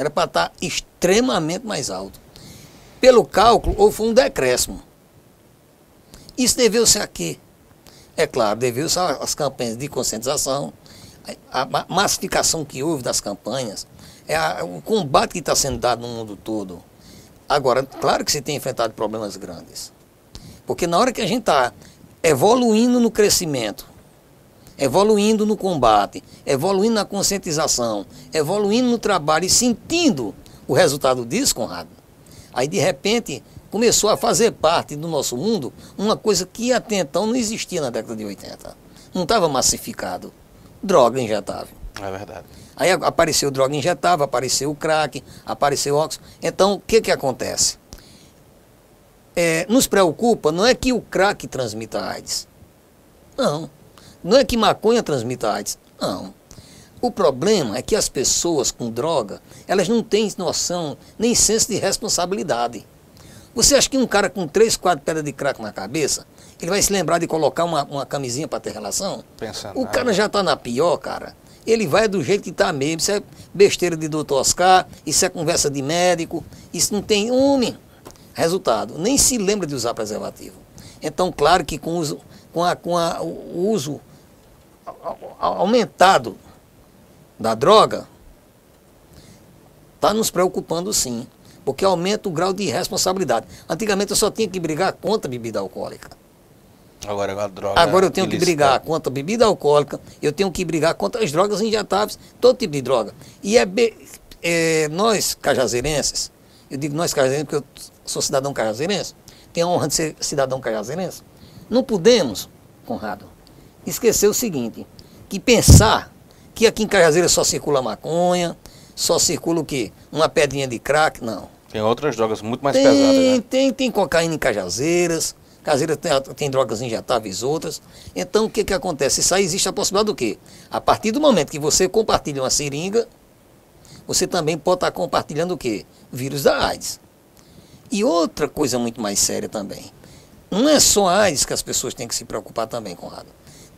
B: Era para estar tá extremamente mais alto. Pelo cálculo, ou foi um decréscimo. Isso deveu-se a quê? É claro, deveu-se às campanhas de conscientização, a massificação que houve das campanhas, é a, o combate que está sendo dado no mundo todo. Agora, claro que se tem enfrentado problemas grandes. Porque na hora que a gente está evoluindo no crescimento, evoluindo no combate, evoluindo na conscientização, evoluindo no trabalho e sentindo o resultado disso, Conrado. Aí, de repente, começou a fazer parte do nosso mundo uma coisa que até então não existia na década de 80. Não estava massificado. Droga injetável.
A: É verdade.
B: Aí apareceu droga injetável, apareceu o crack, apareceu o óxido. Então, o que, que acontece? É, nos preocupa não é que o crack transmita AIDS. Não. Não é que maconha transmita AIDS. Não. O problema é que as pessoas com droga, elas não têm noção nem senso de responsabilidade. Você acha que um cara com três, quatro pedras de crack na cabeça, ele vai se lembrar de colocar uma, uma camisinha para ter relação?
A: Pensando
B: o cara já está na pior, cara. ele vai do jeito que está mesmo. Isso é besteira de doutor Oscar, isso é conversa de médico, isso não tem homem. Resultado, nem se lembra de usar preservativo. Então, claro que com, uso, com, a, com a, o uso aumentado da droga, está nos preocupando sim, porque aumenta o grau de responsabilidade. Antigamente eu só tinha que brigar contra a bebida alcoólica.
A: Agora a droga.
B: Agora eu tenho que brigar contra a bebida alcoólica, eu tenho que brigar contra as drogas injetáveis, todo tipo de droga. E é, be, é nós, cajazeirenses, eu digo nós cajazeirenses porque eu sou cidadão cajazeirense, tenho a honra de ser cidadão cajazeirense, não podemos, Conrado, esquecer o seguinte, que pensar que aqui em Cajazeira só circula maconha, só circula o quê? Uma pedrinha de crack, não.
A: Tem outras drogas muito mais
B: tem,
A: pesadas, né?
B: Tem, tem cocaína em Cajazeiras, Caseira tem, tem, drogas injetáveis outras. Então, o que, que acontece? Isso aí existe a possibilidade do quê? A partir do momento que você compartilha uma seringa, você também pode estar compartilhando o quê? Vírus da AIDS. E outra coisa muito mais séria também. Não é só a AIDS que as pessoas têm que se preocupar também, Conrado.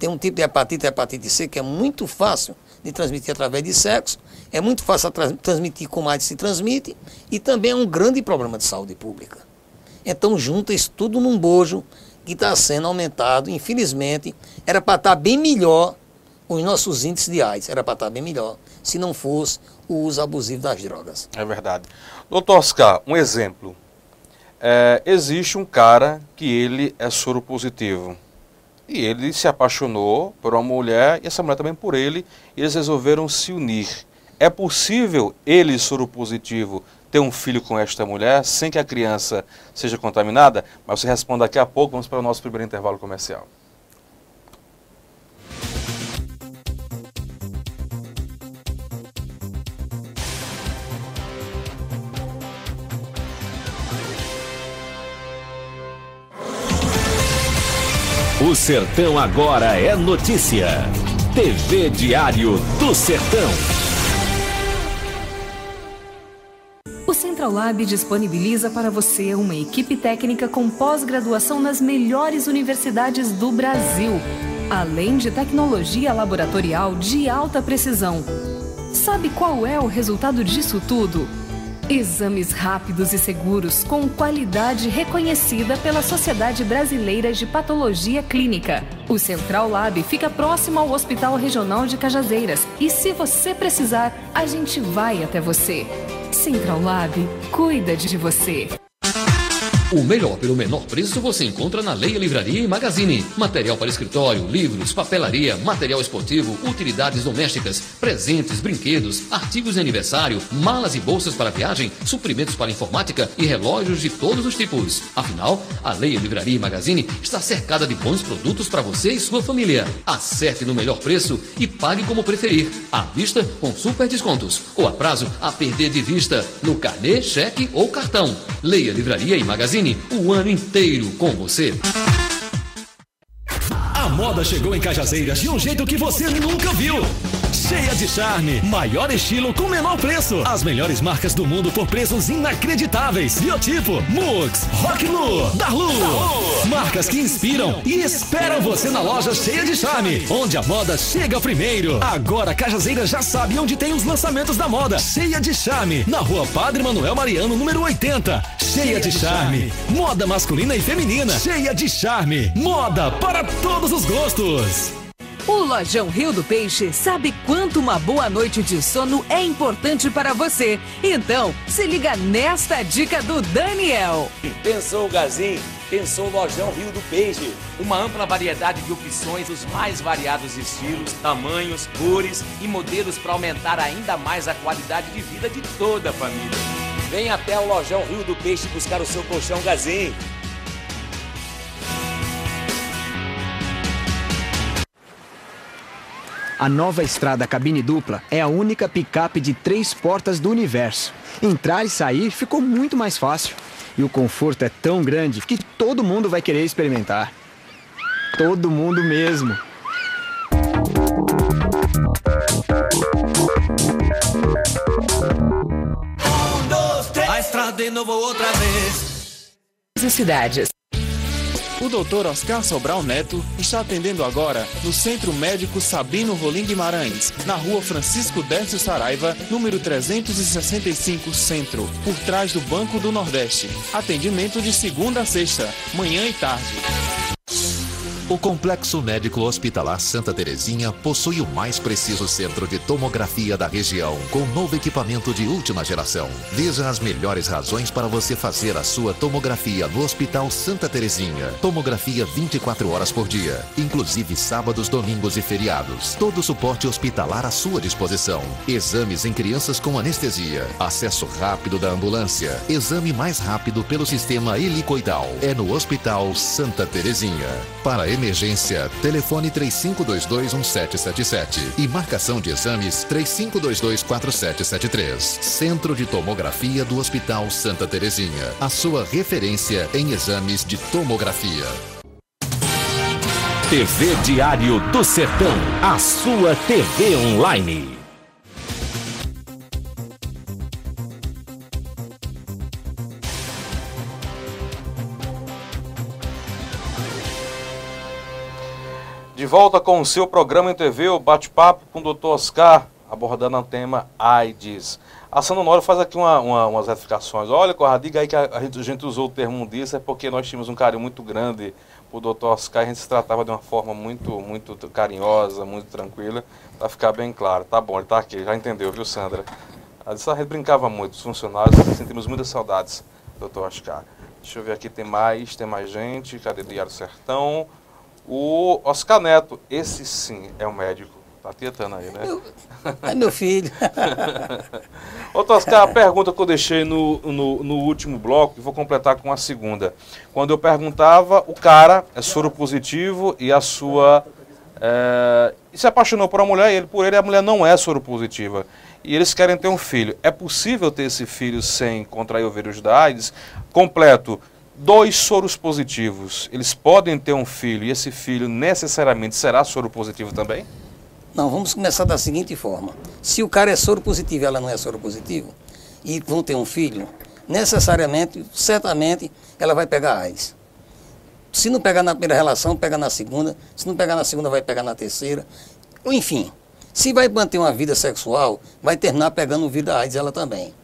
B: Tem um tipo de hepatite, hepatite C, que é muito fácil de transmitir através de sexo, é muito fácil de transmitir como AIDS se transmite, e também é um grande problema de saúde pública. Então junta isso tudo num bojo que está sendo aumentado, infelizmente, era para estar tá bem melhor os nossos índices de AIDS, era para estar tá bem melhor, se não fosse o uso abusivo das drogas.
A: É verdade. Doutor Oscar, um exemplo. É, existe um cara que ele é soro positivo. E ele se apaixonou por uma mulher e essa mulher também por ele. E eles resolveram se unir. É possível ele, soro positivo, ter um filho com esta mulher sem que a criança seja contaminada? Mas você responde daqui a pouco, vamos para o nosso primeiro intervalo comercial.
C: O Sertão agora é notícia. TV Diário do Sertão.
D: O Central Lab disponibiliza para você uma equipe técnica com pós-graduação nas melhores universidades do Brasil, além de tecnologia laboratorial de alta precisão. Sabe qual é o resultado disso tudo? Exames rápidos e seguros com qualidade reconhecida pela Sociedade Brasileira de Patologia Clínica. O Central Lab fica próximo ao Hospital Regional de Cajazeiras e se você precisar, a gente vai até você. Central Lab cuida de você.
E: O melhor pelo menor preço você encontra na Leia Livraria e Magazine. Material para escritório, livros, papelaria, material esportivo, utilidades domésticas, presentes, brinquedos, artigos de aniversário, malas e bolsas para viagem, suprimentos para informática e relógios de todos os tipos. Afinal, a Leia Livraria e Magazine está cercada de bons produtos para você e sua família. Acerte no melhor preço e pague como preferir. À vista com super descontos ou a prazo a perder de vista no carnê, cheque ou cartão. Leia Livraria e Magazine o ano inteiro com você.
C: A moda chegou em Cajazeiras de um jeito que você nunca viu. Cheia de charme, maior estilo com menor preço. As melhores marcas do mundo por preços inacreditáveis. Biotipo, Mux, Rock Lu, Darlu. Marcas que inspiram e esperam você na loja cheia de charme, onde a moda chega primeiro. Agora Cajazeira já sabe onde tem os lançamentos da moda. Cheia de charme, na rua Padre Manuel Mariano, número 80. Cheia de charme, moda masculina e feminina. Cheia de charme, moda para todos os gostos.
F: O Lojão Rio do Peixe sabe quanto uma boa noite de sono é importante para você. Então, se liga nesta dica do Daniel.
G: Pensou o Gazin? Pensou o Lojão Rio do Peixe. Uma ampla variedade de opções, os mais variados estilos, tamanhos, cores e modelos para aumentar ainda mais a qualidade de vida de toda a família. Vem até o Lojão Rio do Peixe buscar o seu colchão Gazin.
H: A nova estrada cabine dupla é a única picape de três portas do universo. Entrar e sair ficou muito mais fácil. E o conforto é tão grande que todo mundo vai querer experimentar. Todo mundo mesmo.
I: Um, dois, três. A estrada de novo outra vez.
D: Cidades.
I: O doutor Oscar Sobral Neto está atendendo agora no Centro Médico Sabino Rolim Guimarães, na rua Francisco Décio Saraiva, número 365 Centro, por trás do Banco do Nordeste. Atendimento de segunda a sexta, manhã e tarde.
J: O Complexo Médico Hospitalar Santa Terezinha possui o mais preciso centro de tomografia da região, com novo equipamento de última geração. Veja as melhores razões para você fazer a sua tomografia no Hospital Santa Terezinha. Tomografia 24 horas por dia, inclusive sábados, domingos e feriados. Todo o suporte hospitalar à sua disposição. Exames em crianças com anestesia. Acesso rápido da ambulância. Exame mais rápido pelo sistema helicoidal. É no Hospital Santa Terezinha. Para emergência, telefone 35221777 e marcação de exames 35224773. Centro de Tomografia do Hospital Santa Terezinha. A sua referência em exames de tomografia.
C: TV Diário do Sertão, a sua TV online.
A: De volta com o seu programa em TV, o bate-papo com o Dr. Oscar, abordando o tema AIDS. A Sandra Honório faz aqui uma, uma, umas retificações. Olha, Corrado, diga aí que a, a, gente, a, gente, usou o termo disso, é porque nós tínhamos um carinho muito grande por Dr. Oscar, a gente se tratava de uma forma muito, muito carinhosa, muito tranquila, para ficar bem claro. Tá bom, ele tá aqui, já entendeu, viu, Sandra? A gente brincava muito, os funcionários, sentimos muitas saudades, Dr. Oscar. Deixa eu ver aqui, tem mais, tem mais gente, cadê o Diário Sertão? O Oscar Neto, esse sim é um médico. Tá tietando aí, né?
B: É meu filho.
A: Ô, Oscar, a pergunta que eu deixei no, no, no, último bloco, e vou completar com a segunda. Quando eu perguntava, o cara é soro positivo e a sua. É, e se apaixonou por uma mulher e ele por ele a mulher não é soro positiva. E eles querem ter um filho. É possível ter esse filho sem contrair o vírus da AIDS? Completo dois soros positivos, eles podem ter um filho e esse filho necessariamente será soro positivo também?
B: Não, vamos começar da seguinte forma. Se o cara é soro positivo e ela não é soro positivo, e vão ter um filho, necessariamente, certamente, ela vai pegar AIDS. Se não pegar na primeira relação, pega na segunda. Se não pegar na segunda, vai pegar na terceira. Enfim, se vai manter uma vida sexual, vai terminar pegando o vírus da AIDS ela também.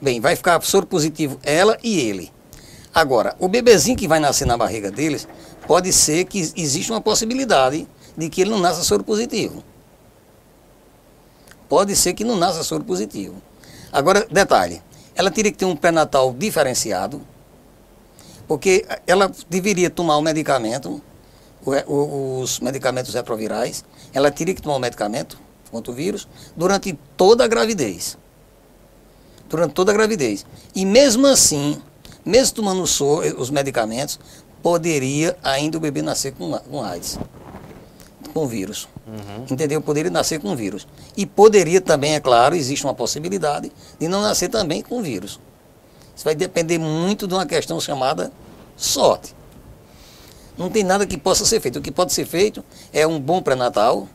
B: Bem, vai ficar soro positivo ela e ele. Agora, o bebezinho que vai nascer na barriga deles, pode ser que existe uma possibilidade de que ele não nasça soro positivo. Pode ser que não nasça soro positivo. Agora, detalhe, ela teria que ter um pré-natal diferenciado, porque ela deveria tomar o medicamento, os medicamentos retrovirais, ela teria que tomar o medicamento contra o vírus durante toda a gravidez. Durante toda a gravidez. E mesmo assim, mesmo tomando os medicamentos, poderia ainda o bebê nascer com, com AIDS, com vírus. Uhum. Entendeu? Poderia nascer com vírus. E poderia também, é claro, existe uma possibilidade de não nascer também com vírus. Isso vai depender muito de uma questão chamada sorte. Não tem nada que possa ser feito. O que pode ser feito é um bom pré-natal,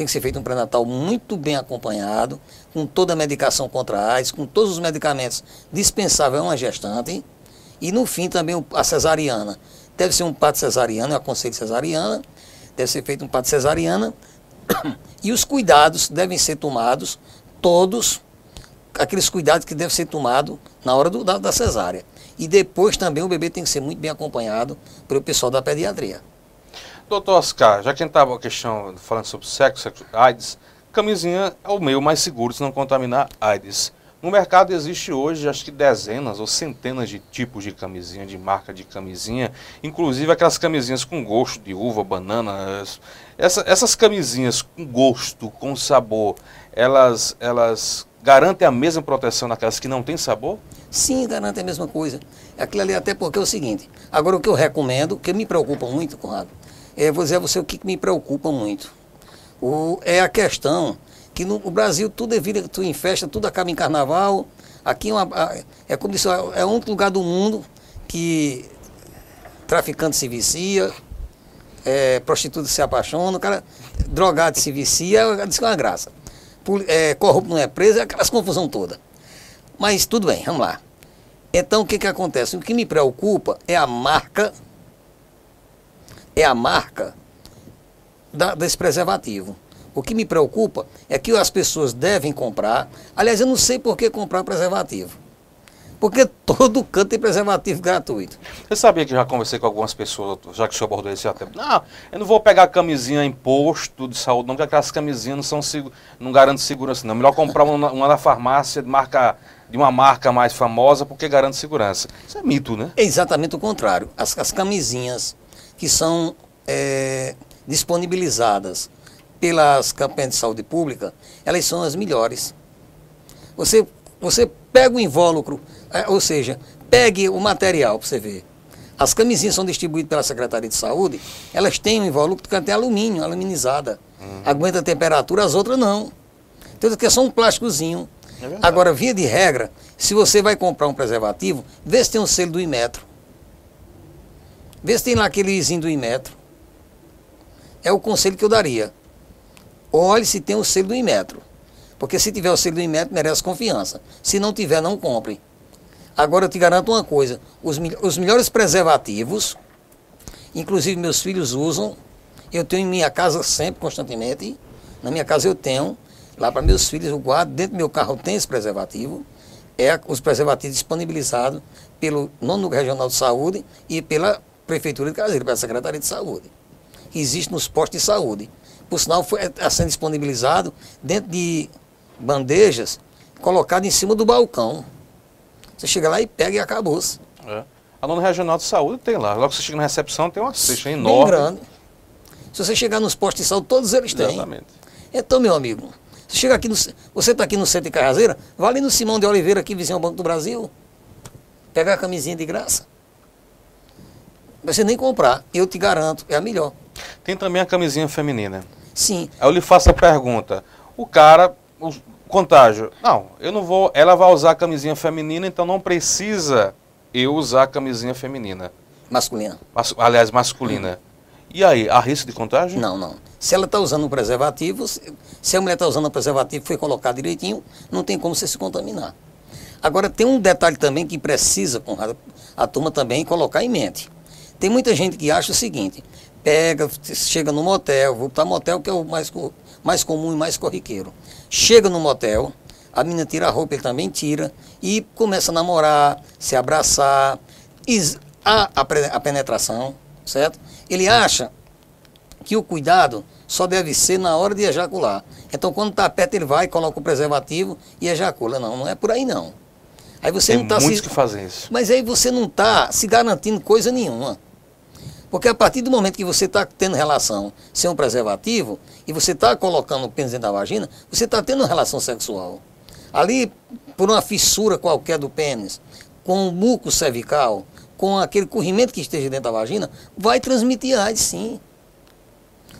B: tem que ser feito um pré-natal muito bem acompanhado, com toda a medicação contra AIDS, com todos os medicamentos dispensáveis a uma gestante. E no fim também a cesariana. Deve ser um parto cesariano, eu aconselho cesariana, deve ser feito um parto cesariana. E os cuidados devem ser tomados, todos, aqueles cuidados que devem ser tomados na hora do, da, da cesárea. E depois também o bebê tem que ser muito bem acompanhado pelo pessoal da pediatria.
A: Doutor Oscar, já que a gente estava questão falando sobre sexo, AIDS, camisinha é o meio mais seguro de não contaminar AIDS. No mercado existe hoje, acho que dezenas ou centenas de tipos de camisinha, de marca de camisinha, inclusive aquelas camisinhas com gosto de uva, banana. Essa, essas camisinhas com gosto, com sabor, elas, elas garantem a mesma proteção naquelas que não têm sabor?
B: Sim, garantem a mesma coisa. Aquilo ali até porque é o seguinte, agora o que eu recomendo, que me preocupa muito, Conrado, é, vou dizer a você o que me preocupa muito. O, é a questão que no o Brasil tudo é vida, tudo em festa, tudo acaba em carnaval. Aqui é, uma, é como disse, é um lugar do mundo que traficante se vicia, é, prostituta se apaixona, o cara drogado se vicia, diz que é uma graça. É, corrupto não é preso, é aquelas confusão toda. Mas tudo bem, vamos lá. Então o que, que acontece? O que me preocupa é a marca é a marca da, desse preservativo. O que me preocupa é que as pessoas devem comprar. Aliás, eu não sei por que comprar preservativo. Porque todo canto tem preservativo gratuito.
A: Você sabia que já conversei com algumas pessoas, já que o senhor abordou esse até. Não, eu não vou pegar camisinha em posto de saúde, não, porque aquelas camisinhas não, são, não garantem segurança, não. Melhor comprar uma, uma da farmácia de, marca, de uma marca mais famosa, porque garante segurança. Isso é mito, né?
B: É exatamente o contrário. As, as camisinhas que são é, disponibilizadas pelas campanhas de saúde pública, elas são as melhores. Você, você pega o invólucro, é, ou seja, pegue o material para você ver. As camisinhas são distribuídas pela Secretaria de Saúde, elas têm um invólucro que tem alumínio, aluminizada. Aguenta a temperatura, as outras não. Então, que é só um plásticozinho. Agora, via de regra, se você vai comprar um preservativo, vê se tem um selo do Imetro. Vê se tem lá aquele izinho do Imetro. É o conselho que eu daria. Olhe se tem o selo do Imetro. Porque se tiver o selo do Imetro, merece confiança. Se não tiver, não compre. Agora eu te garanto uma coisa: os, os melhores preservativos, inclusive meus filhos usam, eu tenho em minha casa sempre, constantemente. Na minha casa eu tenho, lá para meus filhos eu guardo, dentro do meu carro tem esse preservativo. É os preservativos disponibilizados pelo Nono Regional de Saúde e pela Prefeitura de Caseiro, pela Secretaria de Saúde. Que existe nos postos de saúde. Por sinal, foi está sendo disponibilizado dentro de bandejas, colocado em cima do balcão. Você chega lá e pega e acabou-se.
A: É. A nona regional de saúde tem lá. Logo que você chega na recepção, tem uma cesta
B: Bem
A: enorme.
B: grande. Se você chegar nos postos de saúde, todos eles têm.
A: Exatamente.
B: Então, meu amigo, você chega aqui no, você está aqui no centro de Carrazeira, vai ali no Simão de Oliveira, aqui vizinho ao Banco do Brasil, pegar a camisinha de graça. Não você nem comprar, eu te garanto, é a melhor.
A: Tem também a camisinha feminina.
B: Sim,
A: Aí eu lhe faço a pergunta. O cara, o contágio. Não, eu não vou. Ela vai usar a camisinha feminina, então não precisa eu usar a camisinha feminina.
B: masculina.
A: Mas- aliás, masculina. E aí, há risco de contágio?
B: Não, não. Se ela está usando um preservativo, se se a mulher está usando um preservativo foi colocado direitinho, não tem como você se contaminar. Agora, tem um detalhe também que precisa, Conrado, a turma também colocar em mente. Tem muita gente que acha o seguinte, pega, chega no motel, vou para motel que é o mais, mais comum e mais corriqueiro. Chega no motel, a menina tira a roupa, ele também tira, e começa a namorar, se abraçar, a, a penetração, certo? Ele acha que o cuidado só deve ser na hora de ejacular. Então, quando está perto, ele vai, coloca o preservativo e ejacula. Não, não é por aí não. Aí você
A: Tem
B: não está
A: muitos
B: se...
A: que fazem isso.
B: Mas aí você não está se garantindo coisa nenhuma. Porque a partir do momento que você está tendo relação sem um preservativo e você está colocando o pênis dentro da vagina, você está tendo uma relação sexual. Ali, por uma fissura qualquer do pênis, com o muco cervical, com aquele corrimento que esteja dentro da vagina, vai transmitir AIDS, sim.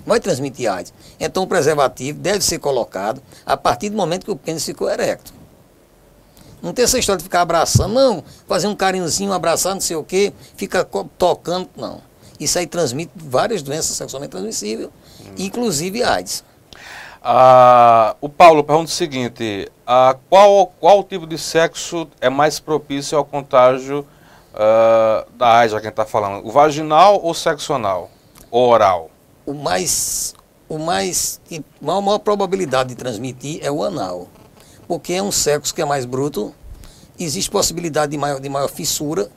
B: Vai transmitir AIDS. Então o preservativo deve ser colocado a partir do momento que o pênis ficou erecto. Não tem essa história de ficar abraçando, não, fazer um carinhozinho, abraçar, não sei o quê, fica tocando, não. Isso aí transmite várias doenças sexualmente transmissíveis, inclusive AIDS.
A: Ah, o Paulo pergunta o seguinte: ah, qual, qual tipo de sexo é mais propício ao contágio ah, da AIDS, já quem está falando? O vaginal ou sexo anal? Ou oral?
B: O mais, o mais, a maior, maior probabilidade de transmitir é o anal, porque é um sexo que é mais bruto, existe possibilidade de maior, de maior fissura,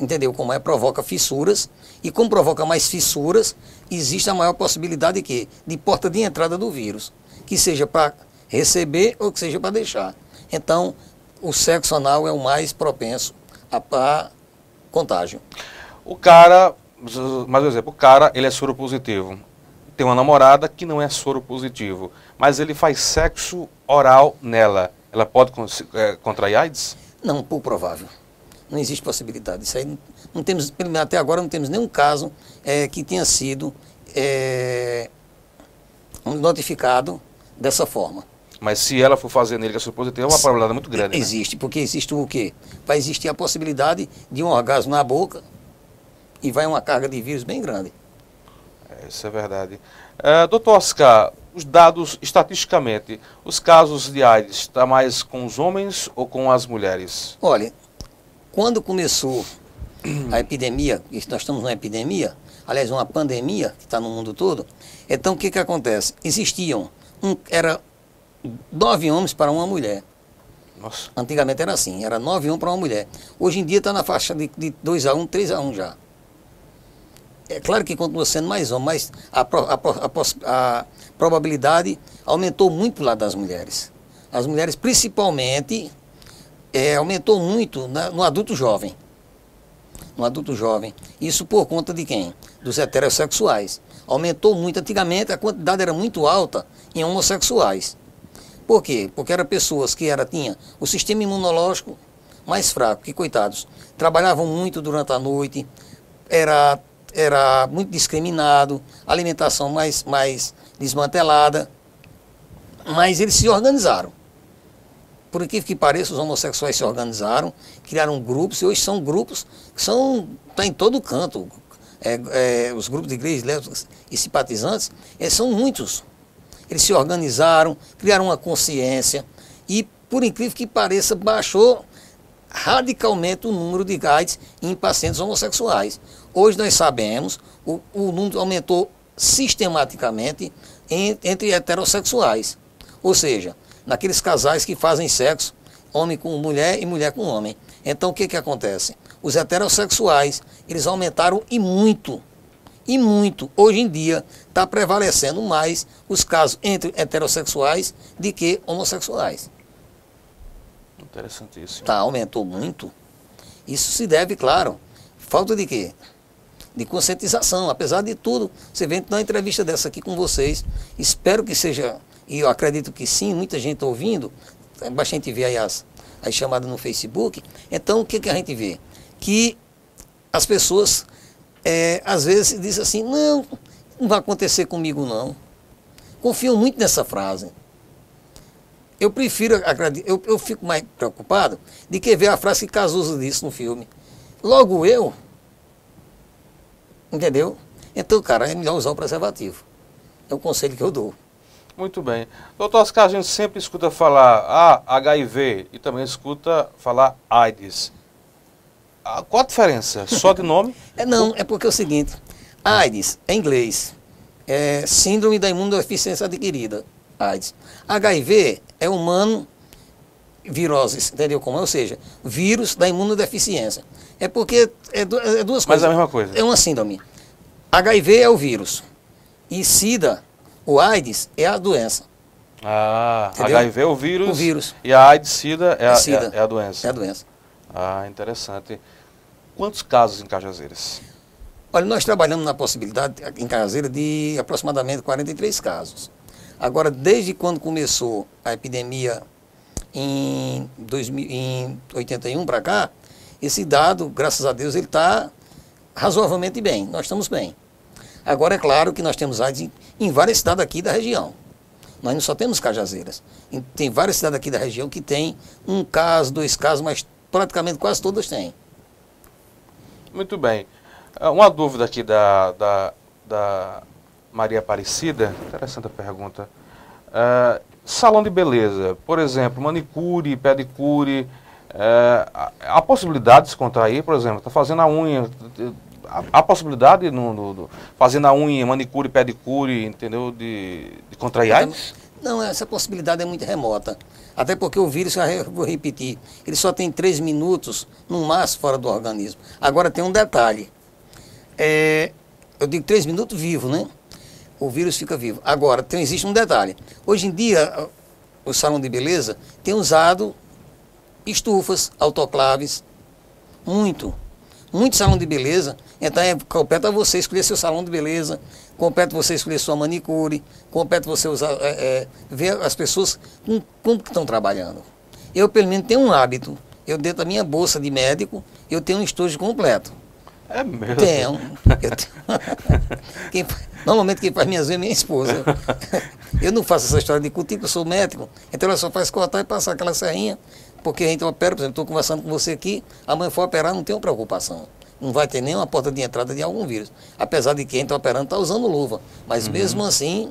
B: entendeu? Como é, provoca fissuras, e como provoca mais fissuras, existe a maior possibilidade de quê? De porta de entrada do vírus, que seja para receber ou que seja para deixar. Então, o sexo anal é o mais propenso a, a contágio.
A: O cara, mais um exemplo, o cara, ele é soro positivo. Tem uma namorada que não é soro positivo, mas ele faz sexo oral nela. Ela pode eh, contrair AIDS?
B: Não, pouco provável. Não existe possibilidade. Isso aí não, temos, até agora, não temos nenhum caso eh, que tenha sido eh, notificado dessa forma.
A: Mas se ela for fazer nele que é soro positivo, é uma probabilidade muito grande. né?
B: Existe, porque existe o quê? Vai existir a possibilidade de um orgasmo na boca e vai uma carga de vírus bem grande.
A: É, Isso é verdade. É, doutor Oscar, os dados, estatisticamente, os casos de AIDS, está mais com os homens ou com as mulheres?
B: Olha, quando começou a epidemia, nós estamos numa epidemia, aliás, uma pandemia que está no mundo todo. Então, o que, que acontece? Existiam, um, era nove homens para uma mulher.
A: Nossa.
B: Antigamente era assim, era nove homens para uma mulher. Hoje em dia está na faixa de, de 2 a 1, um, 3 a 1 um já. É claro que continua sendo mais homem, mas a, a, a, a probabilidade aumentou muito lado das mulheres. As mulheres, principalmente, é, aumentou muito na, no adulto jovem. No adulto jovem. Isso por conta de quem? Dos heterossexuais. Aumentou muito. Antigamente a quantidade era muito alta em homossexuais. Por quê? Porque eram pessoas que era, tinha o sistema imunológico mais fraco, que coitados, trabalhavam muito durante a noite, era era muito discriminado, alimentação mais, mais desmantelada, mas eles se organizaram. Por incrível que pareça, os homossexuais se organizaram, criaram grupos, e hoje são grupos que são, tá em todo canto. É, é, os grupos de igrejas lésbicas e simpatizantes, eles são muitos. Eles se organizaram, criaram uma consciência e, por incrível que pareça, baixou radicalmente o número de AIDS em pacientes homossexuais. Hoje nós sabemos, o, o número aumentou sistematicamente em, entre heterossexuais. Ou seja, naqueles casais que fazem sexo, homem com mulher e mulher com homem. Então o que, que acontece? Os heterossexuais, eles aumentaram e muito. E muito. Hoje em dia está prevalecendo mais os casos entre heterossexuais do que homossexuais.
A: Interessantíssimo.
B: Tá, aumentou muito. Isso se deve, claro, falta de quê? De conscientização. Apesar de tudo, você vem na entrevista dessa aqui com vocês. Espero que seja, e eu acredito que sim, muita gente ouvindo. Basta a gente ver aí as, as chamadas no Facebook. Então, o que, que a gente vê? Que as pessoas, é, às vezes, dizem assim, não, não vai acontecer comigo não. Confio muito nessa frase. Eu prefiro, eu, eu fico mais preocupado de que ver a frase que Cazuza disse no filme. Logo eu, entendeu? Então, cara, é melhor usar o preservativo. É o conselho que eu dou.
A: Muito bem. Doutor Oscar, a gente sempre escuta falar ah, HIV e também escuta falar AIDS. Ah, qual a diferença? Só de nome?
B: é não, é porque é o seguinte, AIDS é inglês, é síndrome da imunodeficiência adquirida. AIDS. HIV é humano virose, entendeu como é? Ou seja, vírus da imunodeficiência. É porque é, é duas coisas.
A: Mas é a mesma coisa.
B: É uma síndrome. HIV é o vírus. E SIDA, o AIDS, é a doença.
A: Ah, entendeu? HIV é o vírus.
B: O vírus.
A: E a AIDS, SIDA é. É, é a doença.
B: É a doença.
A: Ah, interessante. Quantos casos em Cajazeiras?
B: Olha, nós trabalhamos na possibilidade em Cajazeiras de aproximadamente 43 casos. Agora, desde quando começou a epidemia em, 2000, em 81 para cá, esse dado, graças a Deus, ele está razoavelmente bem. Nós estamos bem. Agora, é claro que nós temos AIDS em, em várias cidades aqui da região. Nós não só temos Cajazeiras. Tem várias cidades aqui da região que tem um caso, dois casos, mas praticamente quase todas têm.
A: Muito bem. Ah, uma dúvida aqui da, da, da Maria Aparecida, interessante a pergunta. Uh, salão de beleza, por exemplo, manicure, pedicure, uh, há, há possibilidade de se contrair, por exemplo, está fazendo a unha, há, possibilidade no, no, no, fazendo a unha, manicure, pedicure, entendeu, de, de contrair AIDS?
B: Não, essa possibilidade é muito remota. Até porque o vírus, eu vou repetir, ele só tem três minutos, no máximo, fora do organismo. Agora tem um detalhe. É, eu digo três minutos vivo, né? o vírus fica vivo. Agora, tem, existe um detalhe. Hoje em dia, o salão de beleza tem usado estufas, autoclaves, muito. Muito salão de beleza. Então, é, compete a você escolher seu salão de beleza, compete você escolher sua manicure, compete você usar, é, é, ver as pessoas como, como estão trabalhando. Eu, pelo menos, tenho um hábito. Eu, dentro da minha bolsa de médico, eu tenho um estojo completo.
A: É mesmo?
B: Tenho. Tenho. quem, normalmente quem faz minhas unhas é minha esposa. Eu não faço essa história de cutícula, eu sou médico, então ela só faz cortar e passar aquela serrinha, porque a gente opera, por exemplo, estou conversando com você aqui, amanhã for operar, não tenho preocupação. Não vai ter nenhuma porta de entrada de algum vírus. Apesar de quem está operando está usando luva. Mas uhum. mesmo assim,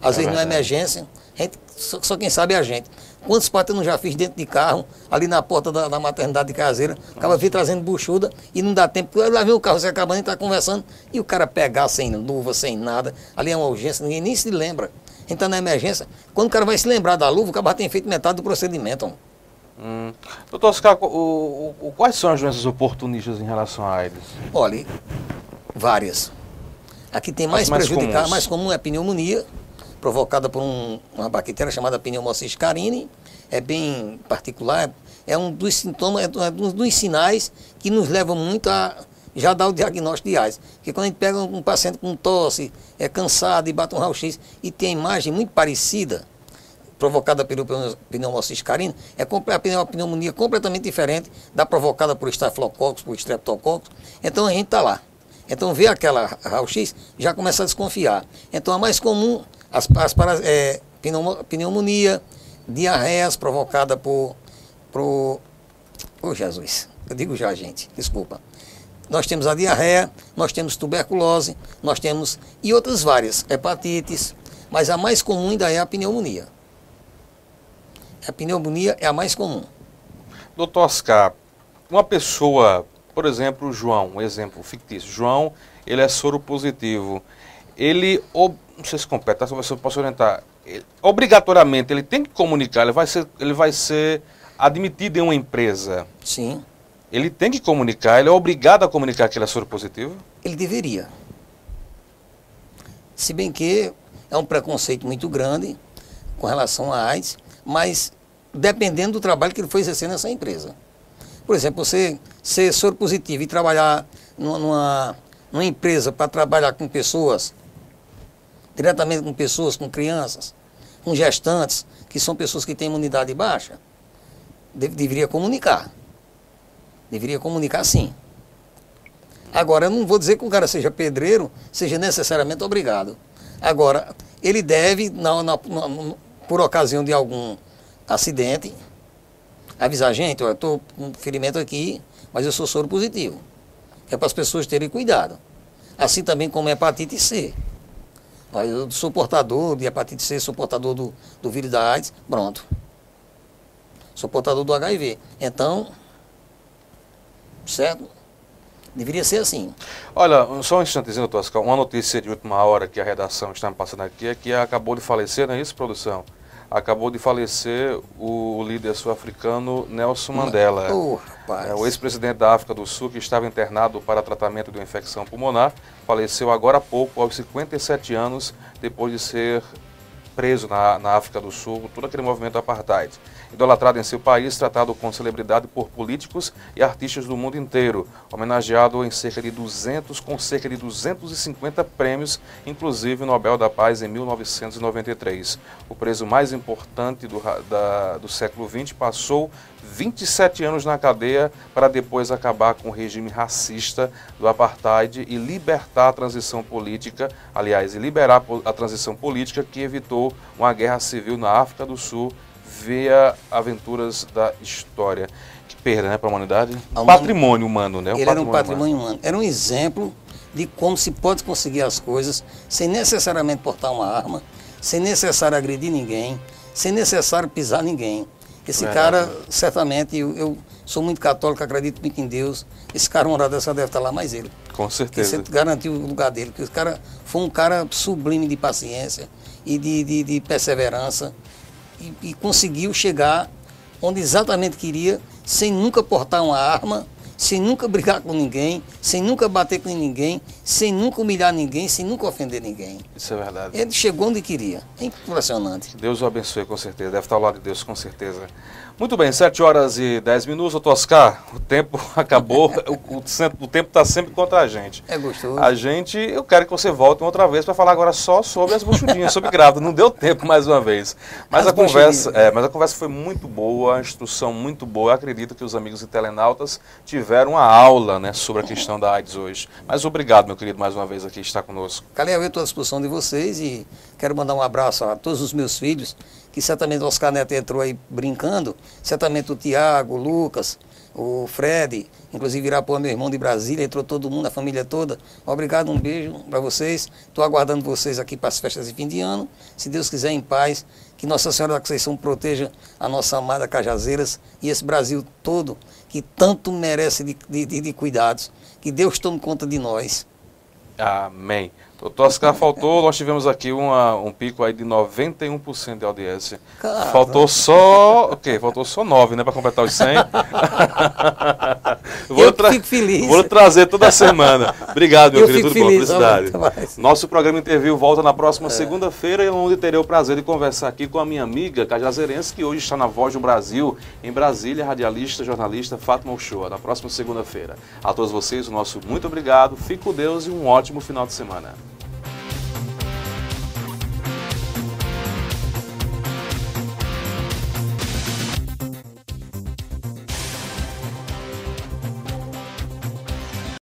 B: às é vezes não é emergência, gente, só, só, quem sabe é a gente. Quantos partos eu não já fiz dentro de carro, ali na porta da, da maternidade caseira, acaba vir trazendo buchuda e não dá tempo, lá vem o carro se acabando e está conversando, e o cara pegar sem luva, sem nada, ali é uma urgência, ninguém nem se lembra. Então na emergência, quando o cara vai se lembrar da luva, o cara tem feito metade do procedimento.
A: Hum. Doutor Oscar, o, o, quais são as doenças oportunistas em relação à AIDS?
B: Olha, várias. Aqui tem mais, mais prejudicada, mais comum é a pneumonia, provocada por um, uma bactéria chamada pneumocystis carini. É bem particular, é um dos sintomas, é um dos sinais que nos levam muito a já dar o diagnóstico de AIDS. Porque quando a gente pega um paciente com tosse, é cansado e bate um raio-x e tem a imagem muito parecida, provocada pelo pneumocystis carini, é uma pneumonia completamente diferente da provocada por estafilococcus, por streptococcus. Então a gente está lá. Então vê aquela raio-x, já começa a desconfiar. Então a mais comum, as, as é, pneumonia, diarreias provocada por, por... Oh Jesus, eu digo já gente, desculpa. Nós temos a diarreia, nós temos tuberculose, nós temos e outras várias, hepatites, mas a mais comum ainda é a pneumonia. A pneumonia é a mais comum.
A: Doutor Oscar, uma pessoa, por exemplo, João, um exemplo fictício. João, ele é soro positivo. Ele, não sei se completa, se eu posso orientar. Ele, obrigatoriamente, ele tem que comunicar, ele vai, ser, ele vai ser admitido em uma empresa.
B: Sim.
A: Ele tem que comunicar, ele é obrigado a comunicar que ele é soro positivo?
B: Ele deveria. Se bem que é um preconceito muito grande com relação à AIDS, mas dependendo do trabalho que ele foi exercer nessa empresa. Por exemplo, você ser soro positivo e trabalhar numa, numa empresa para trabalhar com pessoas, diretamente com pessoas, com crianças, com gestantes, que são pessoas que têm imunidade baixa, deveria comunicar. Deveria comunicar sim. Agora, eu não vou dizer que o cara seja pedreiro, seja necessariamente obrigado. Agora, ele deve, na, na, na, por ocasião de algum acidente, avisar, gente, eu estou com um ferimento aqui, mas eu sou soro positivo. É para as pessoas terem cuidado. Assim também como hepatite C. Eu sou portador de hepatite C, sou portador do, do vírus da AIDS, pronto. Sou portador do HIV. Então, certo? Deveria ser assim.
A: Olha, só um instantezinho, Oscar. Uma notícia de última hora que a redação está me passando aqui é que acabou de falecer, não é isso, produção? Acabou de falecer o líder sul-africano Nelson Mandela.
B: Oh,
A: é, o ex-presidente da África do Sul, que estava internado para tratamento de uma infecção pulmonar, faleceu agora há pouco, aos 57 anos, depois de ser preso na, na África do Sul, todo aquele movimento apartheid idolatrado em seu país, tratado com celebridade por políticos e artistas do mundo inteiro, homenageado em cerca de 200, com cerca de 250 prêmios, inclusive o Nobel da Paz em 1993. O preso mais importante do, da, do século XX passou 27 anos na cadeia para depois acabar com o regime racista do apartheid e libertar a transição política, aliás, e liberar a transição política que evitou uma guerra civil na África do Sul via aventuras da história. Que perda, né, para a humanidade? Um patrimônio humano, né?
B: Ele
A: patrimônio
B: era um patrimônio humano. humano. Era um exemplo de como se pode conseguir as coisas sem necessariamente portar uma arma, sem necessário agredir ninguém, sem necessário pisar ninguém. Esse cara, certamente, eu, eu, sou muito católico, acredito muito em Deus. Esse cara honrado dessa deve estar lá mais ele.
A: Com certeza.
B: Você garantiu o lugar dele, porque esse cara foi um cara sublime de paciência e de, de, de perseverança e, e conseguiu chegar onde exatamente queria, sem nunca portar uma arma, sem nunca brigar com ninguém, sem nunca bater com ninguém, sem nunca humilhar ninguém, sem nunca ofender ninguém.
A: Isso é verdade.
B: Ele chegou onde queria. É impressionante.
A: Deus o abençoe, com certeza. Deve estar ao lado de Deus, com certeza. Muito bem, 7 horas e 10 minutos, doutor Oscar, o tempo acabou, o, o, o tempo está sempre contra a gente.
B: É gostoso.
A: A gente, eu quero que você volte outra vez para falar agora só sobre as buchudinhas, sobre grávida. Não deu tempo mais uma vez. Mas as a conversa, é, mas a conversa foi muito boa, a instrução muito boa. Eu acredito que os amigos internautas tiveram uma aula né, sobre a questão da AIDS hoje. Mas obrigado, meu querido, mais uma vez aqui estar conosco.
B: Calhau, eu estou à disposição de vocês e quero mandar um abraço a todos os meus filhos que certamente o Oscar Neto entrou aí brincando, certamente o Tiago, o Lucas, o Fred, inclusive Irapuã, meu irmão de Brasília, entrou todo mundo, a família toda. Obrigado, um beijo para vocês. Estou aguardando vocês aqui para as festas de fim de ano. Se Deus quiser, em paz, Que Nossa Senhora da Conceição proteja a nossa amada Cajazeiras e esse Brasil todo que tanto merece de, de, de cuidados. Que Deus tome conta de nós.
A: Amém. Doutor Oscar, faltou, nós tivemos aqui uma, um pico aí de 91% de audiência.
B: Caramba.
A: Faltou só, ok, faltou só 9, né, para completar os 100. vou
B: Eu fico feliz.
A: Vou trazer toda semana. Obrigado, meu
B: Eu
A: querido,
B: fico
A: tudo bom,
B: feliz,
A: felicidade.
B: até mais.
A: Nosso programa Interview volta na próxima segunda-feira, onde terei o prazer de conversar aqui com a minha amiga cajazeirense, que hoje está na Voz do Brasil, em Brasília, radialista, jornalista Fátima Uchoa, na próxima segunda-feira. A todos vocês, o nosso muito obrigado, fique com Deus e um ótimo final de semana.